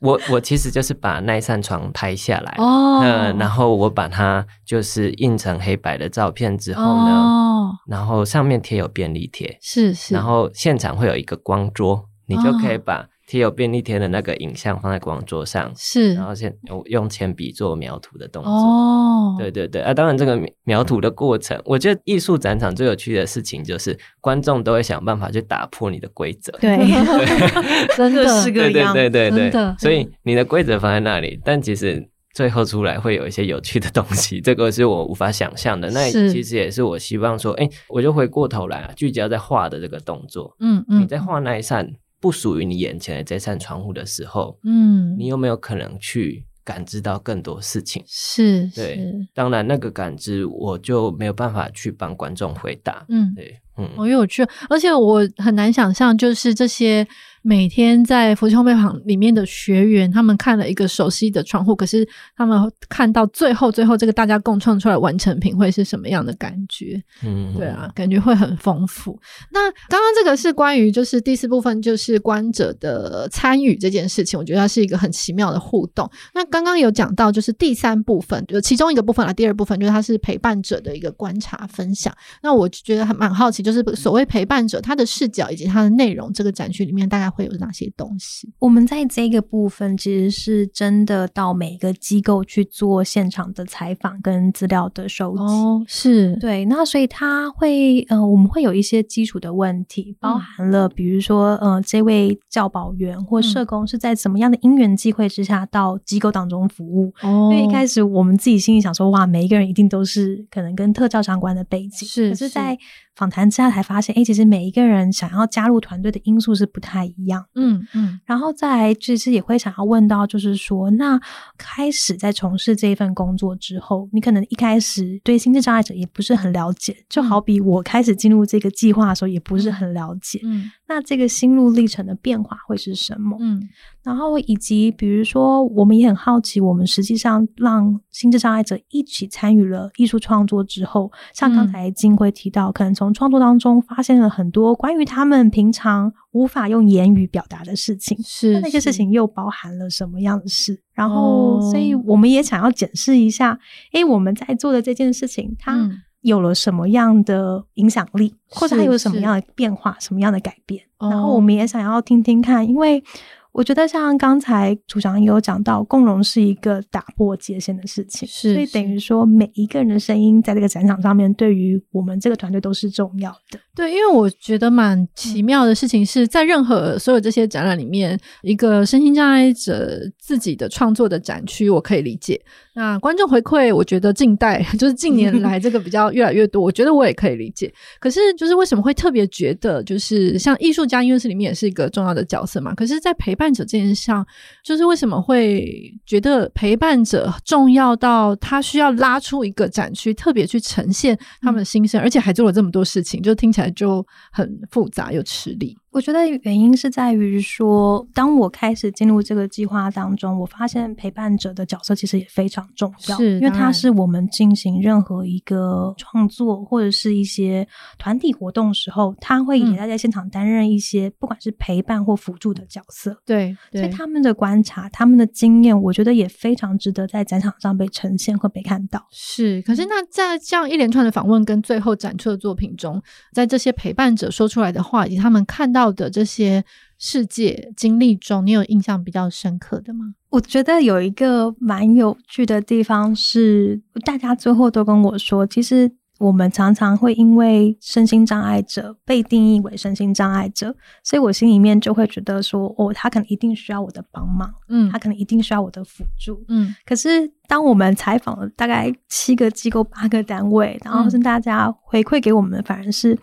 我我其实就是把那扇床拍下来，哦、呃，然后我把它就是印成黑白的照片之后呢，哦、然后上面贴有便利贴，是是，然后现场会有一个光桌，你就可以把。贴有便利贴的那个影像放在光桌上，是，然后先用用铅笔做描图的动作。哦，对对对，啊，当然这个描图的过程，我觉得艺术展场最有趣的事情就是观众都会想办法去打破你的规则。对，(laughs) (laughs) 真的是个样，对对对对，所以你的规则放在那里，但其实最后出来会有一些有趣的东西，(laughs) 这个是我无法想象的。那其实也是我希望说，哎，我就回过头来啊，聚焦在画的这个动作。嗯嗯，你在画那一扇。不属于你眼前的这扇窗户的时候，嗯，你有没有可能去感知到更多事情？是，对，是当然那个感知我就没有办法去帮观众回答。嗯，对，嗯，好有趣，而且我很难想象，就是这些。每天在福气烘焙坊里面的学员，他们看了一个熟悉的窗户，可是他们看到最后，最后这个大家共创出来完成品会是什么样的感觉？嗯，对啊，感觉会很丰富。那刚刚这个是关于就是第四部分，就是观者的参与这件事情，我觉得它是一个很奇妙的互动。那刚刚有讲到就是第三部分，就其中一个部分啊，第二部分就是它是陪伴者的一个观察分享。那我觉得还蛮好奇，就是所谓陪伴者他的视角以及他的内容，这个展区里面大概。会有哪些东西？我们在这个部分其实是真的到每个机构去做现场的采访跟资料的收集。哦，是对。那所以他会，呃，我们会有一些基础的问题，包含了比如说，呃，这位教保员或社工是在什么样的因缘际会之下到机构当中服务？哦，因为一开始我们自己心里想说，哇，每一个人一定都是可能跟特教相关的背景，是，可是在。访谈之下才发现，哎、欸，其实每一个人想要加入团队的因素是不太一样。嗯嗯，然后再来，其实也会想要问到，就是说，那开始在从事这一份工作之后，你可能一开始对心智障碍者也不是很了解，就好比我开始进入这个计划的时候，也不是很了解。嗯，那这个心路历程的变化会是什么？嗯。然后以及比如说，我们也很好奇，我们实际上让心智障碍者一起参与了艺术创作之后，像刚才金辉提到，可能从创作当中发现了很多关于他们平常无法用言语表达的事情，是，那，那些事情又包含了什么样的事？然后，所以我们也想要检视一下，诶，我们在做的这件事情，它有了什么样的影响力，嗯、或者它有什么样的变化，什么样的改变？然后，我们也想要听听看，因为。我觉得像刚才组长也有讲到，共融是一个打破界限的事情，是，所以等于说每一个人的声音在这个展场上面，对于我们这个团队都是重要的。对，因为我觉得蛮奇妙的事情是在任何所有这些展览里面，一个身心障碍者自己的创作的展区，我可以理解。那观众回馈，我觉得近代 (laughs) 就是近年来这个比较越来越多，我觉得我也可以理解。可是就是为什么会特别觉得，就是像艺术家，因为是里面也是一个重要的角色嘛。可是，在陪伴者这件事上，就是为什么会觉得陪伴者重要到他需要拉出一个展区，特别去呈现他们的心声，而且还做了这么多事情，就听起来就很复杂又吃力。我觉得原因是在于说，当我开始进入这个计划当中，我发现陪伴者的角色其实也非常重要，是因为他是我们进行任何一个创作或者是一些团体活动的时候，他会也在在现场担任一些不管是陪伴或辅助的角色。对，对，所以他们的观察、他们的经验，我觉得也非常值得在展场上被呈现和被看到。是，可是那在这样一连串的访问跟最后展出的作品中，在这些陪伴者说出来的话，以及他们看到。到的这些世界经历中，你有印象比较深刻的吗？我觉得有一个蛮有趣的地方是，大家最后都跟我说，其实我们常常会因为身心障碍者被定义为身心障碍者，所以我心里面就会觉得说，哦，他可能一定需要我的帮忙，嗯，他可能一定需要我的辅助，嗯。可是当我们采访了大概七个机构、八个单位，然后是大家回馈给我们，反而是。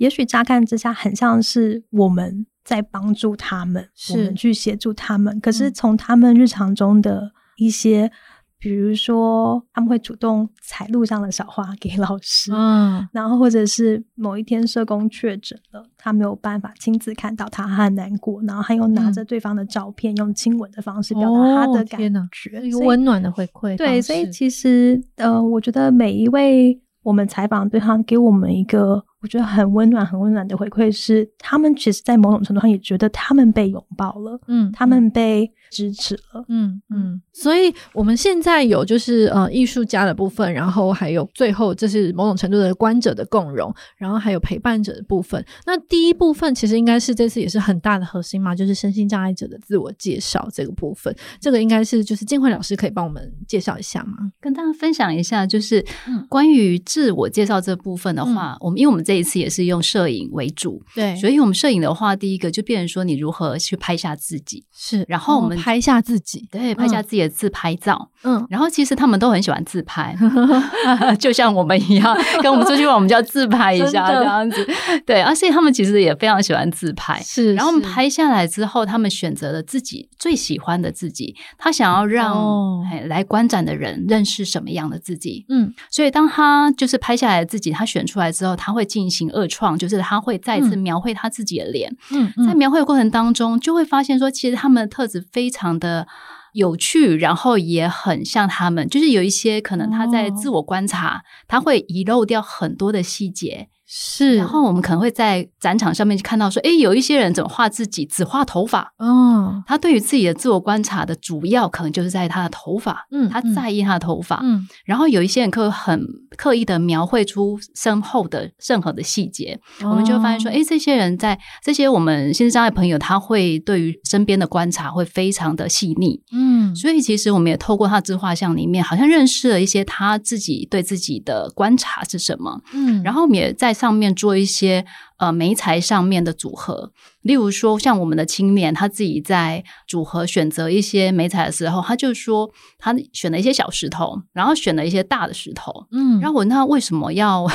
也许乍看之下很像是我们在帮助他们，是我们去协助他们。可是从他们日常中的一些，嗯、比如说他们会主动采路上的小花给老师，嗯，然后或者是某一天社工确诊了，他没有办法亲自看到他，他很难过，然后他又拿着对方的照片，嗯、用亲吻的方式表达他的感觉，哦、一个温暖的回馈。对，所以其实呃，我觉得每一位我们采访对方给我们一个。我觉得很温暖、很温暖的回馈是，他们其实，在某种程度上也觉得他们被拥抱了，嗯，他们被支持了，嗯嗯。所以我们现在有就是呃艺术家的部分，然后还有最后这是某种程度的观者的共融，然后还有陪伴者的部分。那第一部分其实应该是这次也是很大的核心嘛，就是身心障碍者的自我介绍这个部分。这个应该是就是静慧老师可以帮我们介绍一下吗？跟大家分享一下，就是关于自我介绍这部分的话，嗯、我们因为我们。这一次也是用摄影为主，对，所以我们摄影的话，第一个就变成说你如何去拍下自己，是，然后我们拍下自己，对，拍下自己的自拍照，嗯，然后其实他们都很喜欢自拍，(laughs) (laughs) 就像我们一样，跟我们出去玩，我们就要自拍一下这样子，对，而且他们其实也非常喜欢自拍，是，然后我们拍下来之后，他们选择了自己最喜欢的自己，他想要让来观展的人认识什么样的自己，嗯，所以当他就是拍下来自己，他选出来之后，他会进。进行二创，就是他会再次描绘他自己的脸。嗯，在描绘的过程当中，就会发现说，其实他们的特质非常的有趣，然后也很像他们，就是有一些可能他在自我观察，他会遗漏掉很多的细节。是，然后我们可能会在展场上面看到说，诶，有一些人怎么画自己，只画头发。哦，他对于自己的自我观察的主要可能就是在他的头发，嗯，他在意他的头发。嗯，然后有一些人可很刻意的描绘出身后的任何的细节，哦，我们就会发现说，诶，这些人在这些我们心智障碍朋友，他会对于身边的观察会非常的细腻。嗯，所以其实我们也透过他自画像里面，好像认识了一些他自己对自己的观察是什么。嗯，然后我们也在。上面做一些呃媒材上面的组合，例如说像我们的青年，他自己在组合选择一些媒材的时候，他就说他选了一些小石头，然后选了一些大的石头，嗯，然后我问他为什么要。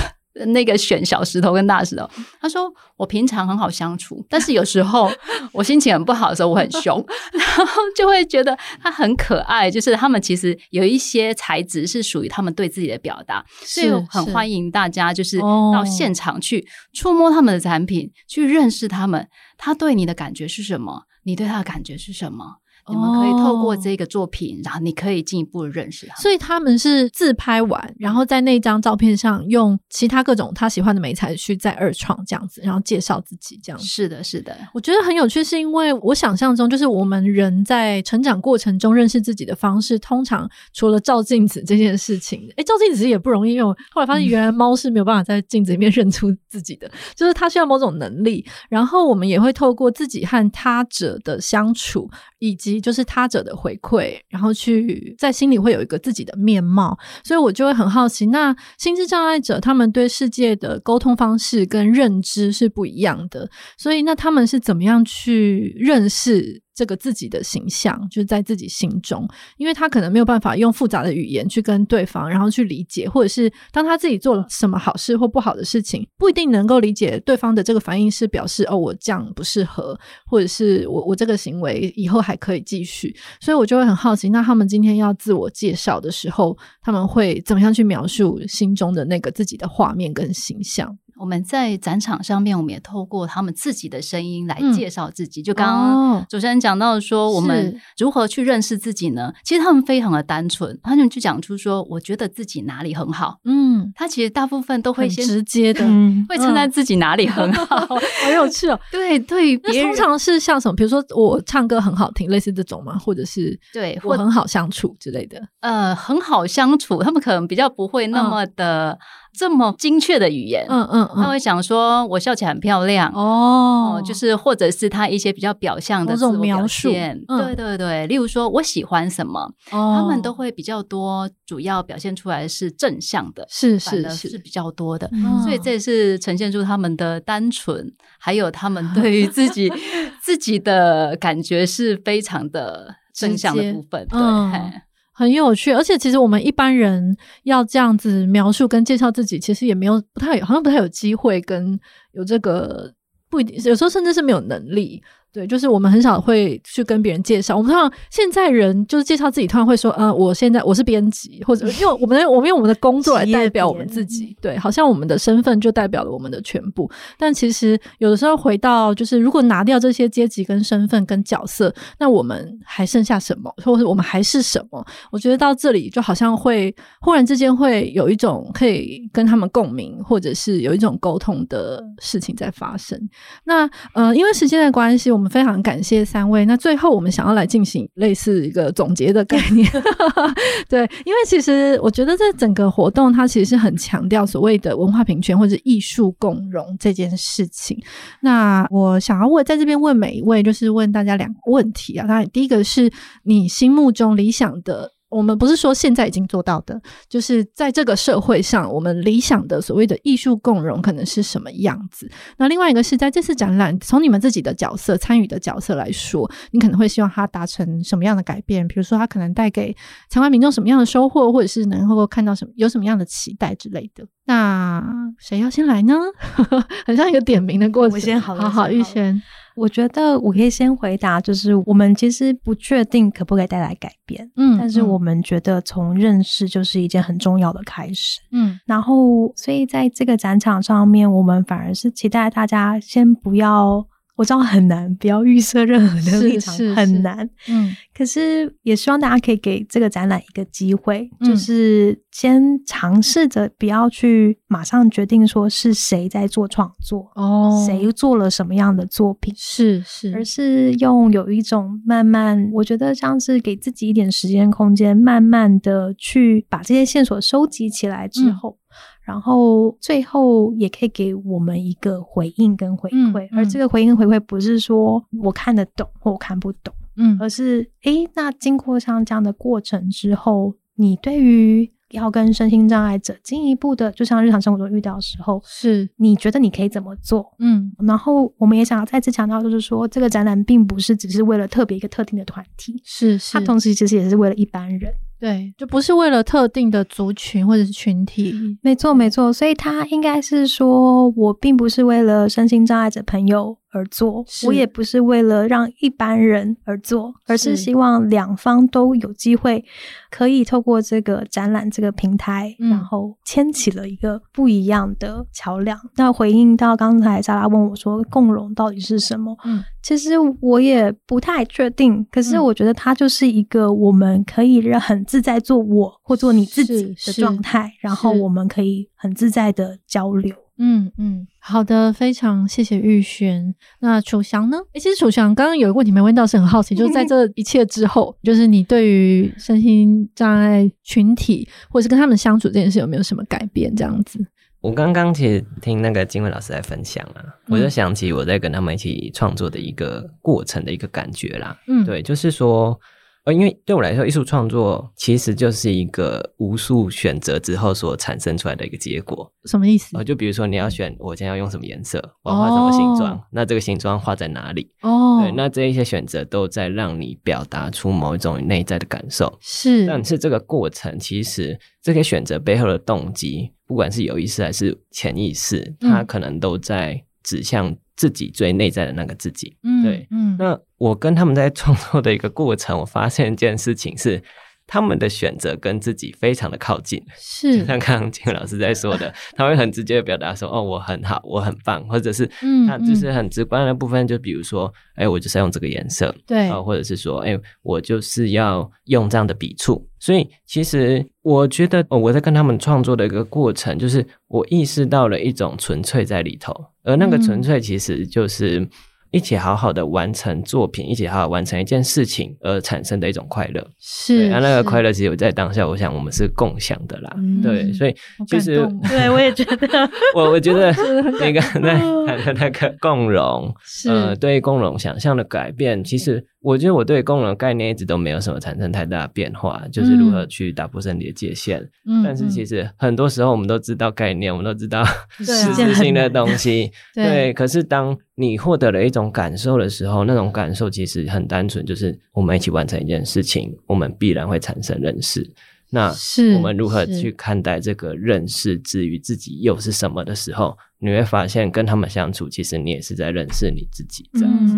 那个选小石头跟大石头，他说我平常很好相处，但是有时候 (laughs) 我心情很不好的时候，我很凶，(laughs) 然后就会觉得他很可爱。就是他们其实有一些才质是属于他们对自己的表达，所以很欢迎大家就是到现场去触摸他们的产品，去认识他们。他对你的感觉是什么？你对他的感觉是什么？你们可以透过这个作品，然后你可以进一步的认识他。所以他们是自拍完，然后在那张照片上用其他各种他喜欢的美材去再二创这样子，然后介绍自己这样子。是的，是的。我觉得很有趣，是因为我想象中就是我们人在成长过程中认识自己的方式，通常除了照镜子这件事情，哎，照镜子也不容易，因为我后来发现原来猫是没有办法在镜子里面 (laughs) 认出自己的，就是它需要某种能力。然后我们也会透过自己和他者的相处，以及就是他者的回馈，然后去在心里会有一个自己的面貌。所以我就会很好奇，那心智障碍者他们对世界的沟通方式跟认知是不一样的，所以那他们是怎么样去认识？这个自己的形象就是在自己心中，因为他可能没有办法用复杂的语言去跟对方，然后去理解，或者是当他自己做了什么好事或不好的事情，不一定能够理解对方的这个反应是表示哦，我这样不适合，或者是我我这个行为以后还可以继续，所以我就会很好奇，那他们今天要自我介绍的时候，他们会怎么样去描述心中的那个自己的画面跟形象？我们在展场上面，我们也透过他们自己的声音来介绍自己。嗯、就刚刚主持人讲到说，我们如何去认识自己呢？其实他们非常的单纯，他们就讲出说，我觉得自己哪里很好。嗯，他其实大部分都会先直接的 (laughs) 会称赞自己哪里很好，(laughs) 好有趣哦。对对，别人通常是像什么？比如说我唱歌很好听，类似这种吗？或者是对我很好相处之类的？呃，很好相处，他们可能比较不会那么的。嗯这么精确的语言，嗯嗯，嗯。他会想说我笑起来很漂亮。哦、呃，就是或者是他一些比较表象的这种描述，嗯、对对对，例如说我喜欢什么，哦、他们都会比较多，主要表现出来是正向的，是是是，是比较多的，嗯、所以这也是呈现出他们的单纯，还有他们对于自己 (laughs) 自己的感觉是非常的正向的部分，对。嗯很有趣，而且其实我们一般人要这样子描述跟介绍自己，其实也没有不太有，好像不太有机会跟有这个不一定，有时候甚至是没有能力。对，就是我们很少会去跟别人介绍。我们通常现在人就是介绍自己，通常会说：“呃，我现在我是编辑，或者 (laughs) 因为我们的我们用我们的工作来代表我们自己。”对，好像我们的身份就代表了我们的全部。但其实有的时候回到，就是如果拿掉这些阶级跟身份跟角色，那我们还剩下什么？或者我们还是什么？我觉得到这里就好像会忽然之间会有一种可以跟他们共鸣，或者是有一种沟通的事情在发生。那呃，因为时间的关系，我们。非常感谢三位。那最后我们想要来进行类似一个总结的概念，(laughs) 对，因为其实我觉得这整个活动它其实是很强调所谓的文化平权或者艺术共融这件事情。那我想要问，在这边问每一位，就是问大家两个问题啊。当然，第一个是你心目中理想的。我们不是说现在已经做到的，就是在这个社会上，我们理想的所谓的艺术共融可能是什么样子？那另外一个是在这次展览，从你们自己的角色参与的角色来说，你可能会希望它达成什么样的改变？比如说，它可能带给参观民众什么样的收获，或者是能够看到什么，有什么样的期待之类的。那谁要先来呢？(laughs) 很像一个点名的过程。我先好，好好，玉璇。我觉得我可以先回答，就是我们其实不确定可不可以带来改变，嗯，但是我们觉得从认识就是一件很重要的开始，嗯，然后所以在这个展场上面，我们反而是期待大家先不要。我知道很难，不要预设任何的立场，很难。嗯，可是也希望大家可以给这个展览一个机会，嗯、就是先尝试着不要去马上决定说是谁在做创作哦，谁做了什么样的作品，是是，而是用有一种慢慢，我觉得像是给自己一点时间空间，慢慢的去把这些线索收集起来之后。嗯然后最后也可以给我们一个回应跟回馈，嗯嗯、而这个回应回馈不是说我看得懂或我看不懂，嗯，而是诶，那经过像这样的过程之后，你对于要跟身心障碍者进一步的，就像日常生活中遇到的时候，是。你觉得你可以怎么做？嗯，然后我们也想要再次强调，就是说这个展览并不是只是为了特别一个特定的团体，是，是。它同时其实也是为了一般人。对，就不是为了特定的族群或者是群体，没错没错，所以他应该是说，我并不是为了身心障碍者朋友而做，我也不是为了让一般人而做，而是希望两方都有机会可以透过这个展览这个平台，然后牵起了一个不一样的桥梁。那回应到刚才莎拉问我说，共融到底是什么？嗯，其实我也不太确定，可是我觉得它就是一个我们可以很自在做我或做你自己的状态，然后我们可以很自在的交流。嗯嗯，好的，非常谢谢玉璇。那楚翔呢？诶，其实楚翔刚刚有一个问题没问到，是很好奇，就是在这一切之后，就是你对于身心障碍群体或者是跟他们相处这件事有没有什么改变？这样子，我刚刚其实听那个金惠老师在分享啊，我就想起我在跟他们一起创作的一个过程的一个感觉啦。嗯，对，就是说。呃，因为对我来说，艺术创作其实就是一个无数选择之后所产生出来的一个结果。什么意思？呃，就比如说你要选，我今天要用什么颜色，我要画什么形状，哦，那这个形状画在哪里？哦，对，那这一些选择都在让你表达出某一种内在的感受。是，但是这个过程其实这些选择背后的动机，不管是有意识还是潜意识，它可能都在指向自己最内在的那个自己。嗯，对，嗯，那。我跟他们在创作的一个过程，我发现一件事情是，他们的选择跟自己非常的靠近，是就像刚刚金老师在说的，(laughs) 他会很直接的表达说：“哦，我很好，我很棒。”或者是，嗯，他就是很直观的部分，就比如说，哎、欸，我就是要用这个颜色，对，或者是说，哎、欸，我就是要用这样的笔触。所以，其实我觉得，我在跟他们创作的一个过程，就是我意识到了一种纯粹在里头，而那个纯粹其实就是。一起好好的完成作品，一起好好完成一件事情而产生的一种快乐，是啊，那个快乐其实我在当下，我想我们是共享的啦，嗯、对，所以其实 (laughs) 对我也觉得，(laughs) 我我觉得 (laughs) 那个那谈的那个共融，是呃，对共融想象的改变，其实。我觉得我对共融概念一直都没有什么产生太大的变化，就是如何去打破身体的界限。嗯，但是其实很多时候我们都知道概念，我们都知道实质性的东西。对，对，可是当你获得了一种感受的时候，那种感受其实很单纯，就是我们一起完成一件事情，我们必然会产生认识。那我们如何去看待这个认识之于自己又是什么的时候，你会发现跟他们相处，其实你也是在认识你自己这样子。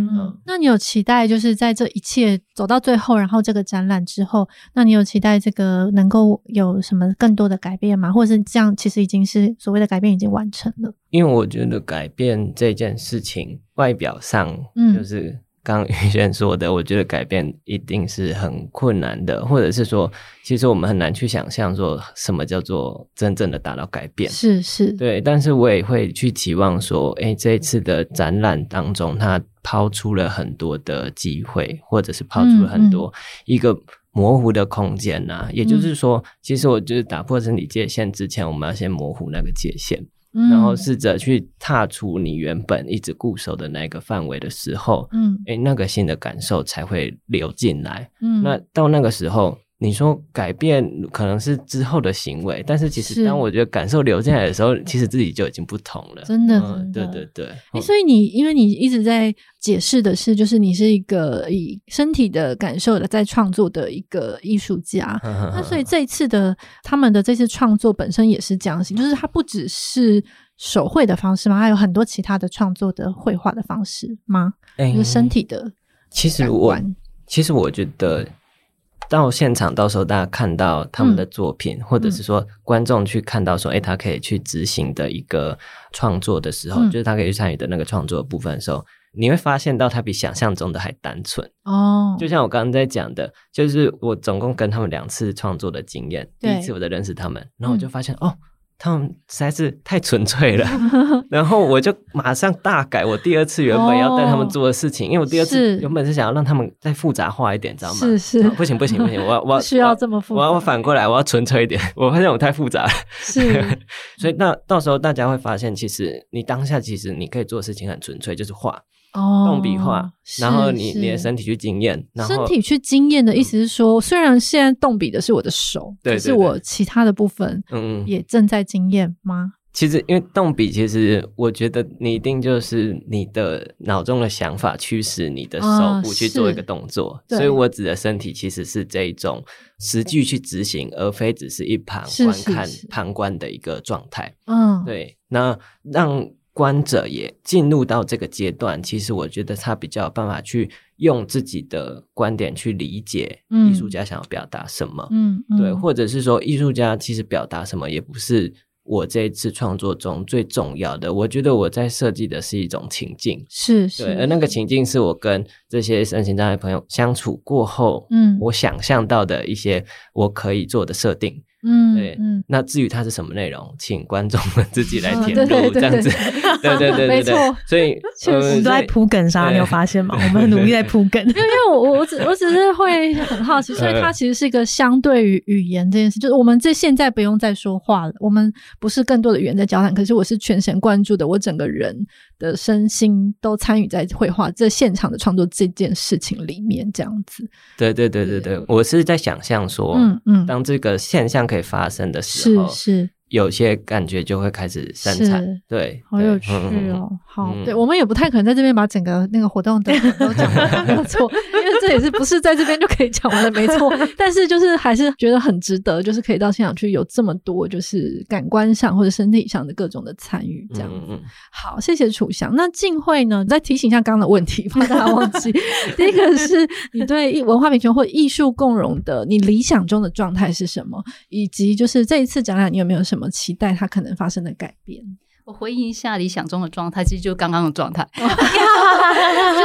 嗯嗯，那你有期待，就是在这一切走到最后，然后这个展览之后，那你有期待这个能够有什么更多的改变吗？或者是这样，其实已经是所谓的改变已经完成了？因为我觉得改变这件事情，外表上就是、嗯。刚宇轩说的，我觉得改变一定是很困难的，或者是说，其实我们很难去想象说什么叫做真正的达到改变。是是，对。但是我也会去期望说，哎，这一次的展览当中，它抛出了很多的机会，或者是抛出了很多一个模糊的空间呐、啊。嗯嗯。也就是说，其实我就是打破身体界限之前，我们要先模糊那个界限。然后试着去踏出你原本一直固守的那个范围的时候，嗯，诶，那个新的感受才会流进来。嗯，那到那个时候。你说改变可能是之后的行为，但是其实当我觉得感受流进来的时候，其实自己就已经不同了。真的，对对对。欸、所以你因为你一直在解释的是，就是你是一个以身体的感受的在创作的一个艺术家。(laughs) 那所以这一次的他们的这次创作本身也是这样子，就是它不只是手绘的方式吗？还有很多其他的创作的绘画的方式吗？欸、就是身体的。其实我其实我觉得。到现场，到时候大家看到他们的作品，嗯、或者是说观众去看到说，诶、欸，他可以去执行的一个创作的时候，嗯、就是他可以去参与的那个创作的部分的时候，你会发现到他比想象中的还单纯。哦。就像我刚刚在讲的，就是我总共跟他们两次创作的经验，第一次我在认识他们，然后我就发现、嗯、哦。他们实在是太纯粹了，(laughs) 然后我就马上大改我第二次原本要带他们做的事情，哦、因为我第二次原本是想要让他们再复杂化一点，知道吗？是是，不行不行不行，我要我要需要这么复杂，我要我反过来，我要纯粹一点。我发现我太复杂了，是，(laughs) 所以那到时候大家会发现，其实你当下其实你可以做的事情很纯粹，就是画。哦，动笔画，然后你你的身体去经验，然后身体去经验的意思是说，虽然现在动笔的是我的手，对，可是我其他的部分，嗯，也正在经验吗？其实，因为动笔，其实我觉得你一定就是你的脑中的想法驱使你的手部去做一个动作，所以我指的身体其实是这一种实际去执行，而非只是一旁观看旁观的一个状态。嗯，对，那让。观者也进入到这个阶段，其实我觉得他比较有办法去用自己的观点去理解艺术家想要表达什么，嗯，嗯。对，或者是说艺术家其实表达什么也不是。我这一次创作中最重要的，我觉得我在设计的是一种情境，是是，对，而那个情境是我跟这些身心障碍朋友相处过后，嗯，我想象到的一些我可以做的设定。嗯，对，嗯，那至于它是什么内容，请观众们自己来填入，这样子，(laughs) 对对对对，没错。所以，(laughs) 确实。都在铺梗上，你有发现吗？(laughs) 我们很努力在铺梗，因为因为我我只我只是会很好奇，所以它其实是一个相对于语言这件事，就是我们这现在不用再说话了，我们不是更多的语言在交谈，可是我是全神贯注的，我整个人的身心都参与在绘画这现场的创作这件事情里面，这样子。对对对对。对，我是在想象说，嗯嗯，当这个现象。可以发生的时候，是是。有些感觉就会开始生产，对，好有趣哦。(laughs) 好，对，我们也不太可能在这边把整个那个活动都都讲完，(laughs) 没有错，因为这也是不是在这边就可以讲完的，没错。但是就是还是觉得很值得，就是可以到现场去有这么多就是感官上或者身体上的各种的参与，这样。好，谢谢楚翔。那静慧呢？再提醒一下刚刚的问题，怕大家忘记。(laughs) 第一个是你对文化平权或艺术共融的你理想中的状态是什么？以及就是这一次展览你有没有什么？怎么期待它可能发生的改变？我回应一下理想中的状态，其实就刚刚的状态，(laughs) (laughs) 就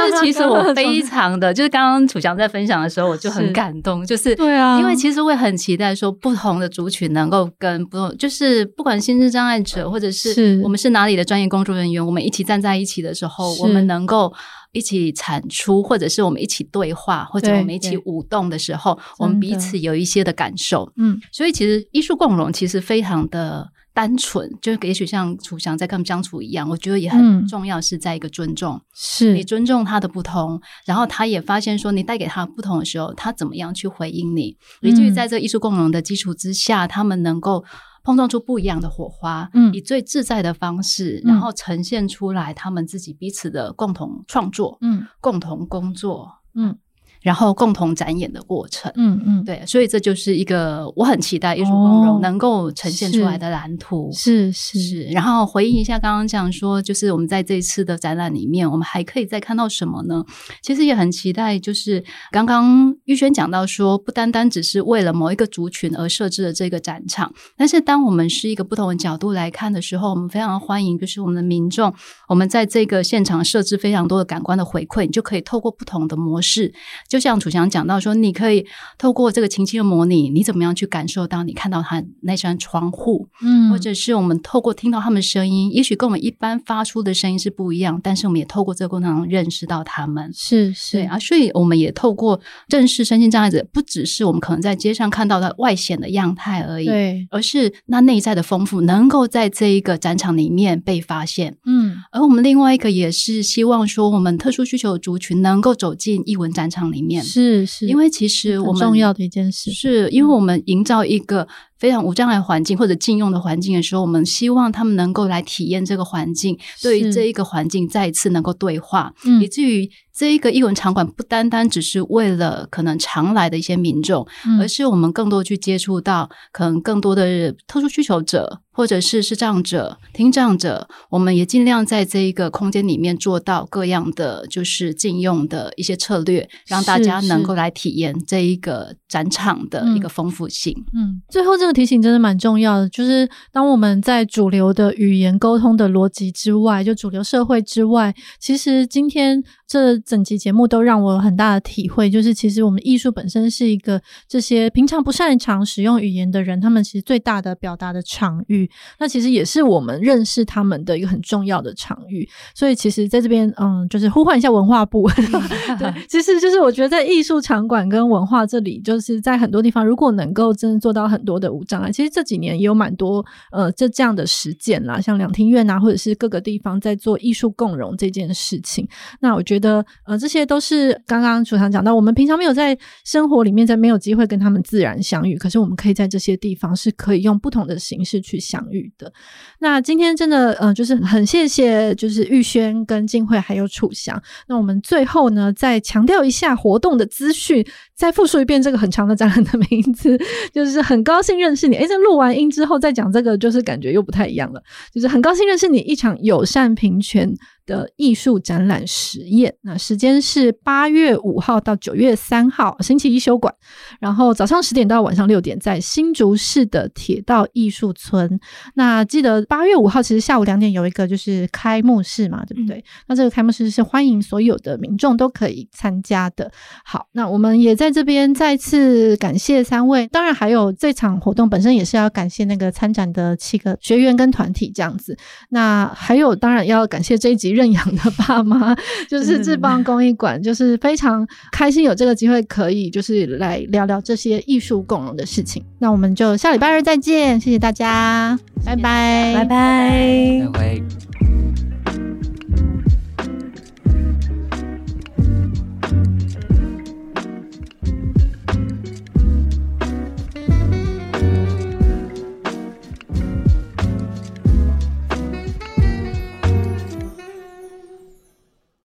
是其实我非常的，就是刚刚楚翔在分享的时候，我就很感动，是就是对啊，因为其实我也很期待说不同的族群能够跟不同，就是不管心智障碍者或者是我们是哪里的专业工作人员，我们一起站在一起的时候，我们能够一起产出，或者是我们一起对话，或者我们一起舞动的时候，我们彼此有一些的感受，嗯，所以其实艺术共融其实非常的。单纯就也许像楚翔在跟他们相处一样，我觉得也很重要，是在一个尊重，是。你尊重他的不同，然后他也发现说你带给他不同的时候，他怎么样去回应你，以至于在这个艺术共融的基础之下，他们能够碰撞出不一样的火花，嗯，以最自在的方式，然后呈现出来他们自己彼此的共同创作，嗯，共同工作，嗯。然后共同展演的过程，嗯嗯，对，所以这就是一个我很期待艺术光荣能够呈现出来的蓝图，是是是。然后回应一下刚刚讲说，就是我们在这一次的展览里面，我们还可以再看到什么呢？其实也很期待，就是刚刚玉轩讲到说，不单单只是为了某一个族群而设置的这个展场，但是当我们是一个不同的角度来看的时候，我们非常欢迎，就是我们的民众，我们在这个现场设置非常多的感官的回馈，你就可以透过不同的模式。就像楚翔讲到说，你可以透过这个情境的模拟，你怎么样去感受到你看到他那扇窗户，嗯，或者是我们透过听到他们的声音，也许跟我们一般发出的声音是不一样，但是我们也透过这个过程中认识到他们，是是对啊，所以我们也透过正视身心障碍者，不只是我们可能在街上看到的外显的样态而已，对，而是那内在的丰富能够在这一个展场里面被发现，嗯，而我们另外一个也是希望说，我们特殊需求的族群能够走进艺文展场里面。是是，因为其实我们重要的一件事，是因为我们营造一个非常无障碍环境或者禁用的环境的时候，我们希望他们能够来体验这个环境，对于这一个环境再一次能够对话，嗯，以至于。这一个艺文场馆不单单只是为了可能常来的一些民众，嗯、而是我们更多去接触到可能更多的特殊需求者，或者是视障者、听障者。我们也尽量在这一个空间里面做到各样的就是禁用的一些策略，让大家能够来体验这一个展场的一个丰富性。嗯，嗯，最后这个提醒真的蛮重要的，就是当我们在主流的语言沟通的逻辑之外，就主流社会之外，其实今天。这整集节目都让我有很大的体会，就是其实我们艺术本身是一个这些平常不擅长使用语言的人，他们其实最大的表达的场域，那其实也是我们认识他们的一个很重要的场域。所以，其实在这边，嗯，就是呼唤一下文化部，(laughs) 对，(laughs) 其实就是我觉得在艺术场馆跟文化这里，就是在很多地方，如果能够真的做到很多的无障碍，其实这几年也有蛮多呃这这样的实践啦，像两厅院啊，或者是各个地方在做艺术共融这件事情。那我觉得。的呃，这些都是刚刚楚翔讲到，我们平常没有在生活里面，在没有机会跟他们自然相遇，可是我们可以在这些地方是可以用不同的形式去相遇的。那今天真的呃，就是很谢谢，就是玉轩跟静慧还有楚翔。那我们最后呢，再强调一下活动的资讯，再复述一遍这个很长的展览的名字，(laughs) 就是很高兴认识你。诶，这录完音之后再讲这个，就是感觉又不太一样了。就是很高兴认识你，一场友善平权的艺术展览实验，那时间是八月五号到九月三号，星期一休馆。然后早上十点到晚上六点，在新竹市的铁道艺术村。那记得八月五号其实下午两点有一个就是开幕式嘛，对不对？嗯、那这个开幕式是欢迎所有的民众都可以参加的。好，那我们也在这边再次感谢三位，当然还有这场活动本身也是要感谢那个参展的七个学员跟团体这样子。那还有当然要感谢这一集。认养的爸妈 (laughs) 就是志邦公益馆，就是非常开心有这个机会可以就是来聊聊这些艺术共融的事情。那我们就下礼拜二再见，谢谢大家，拜拜，拜拜。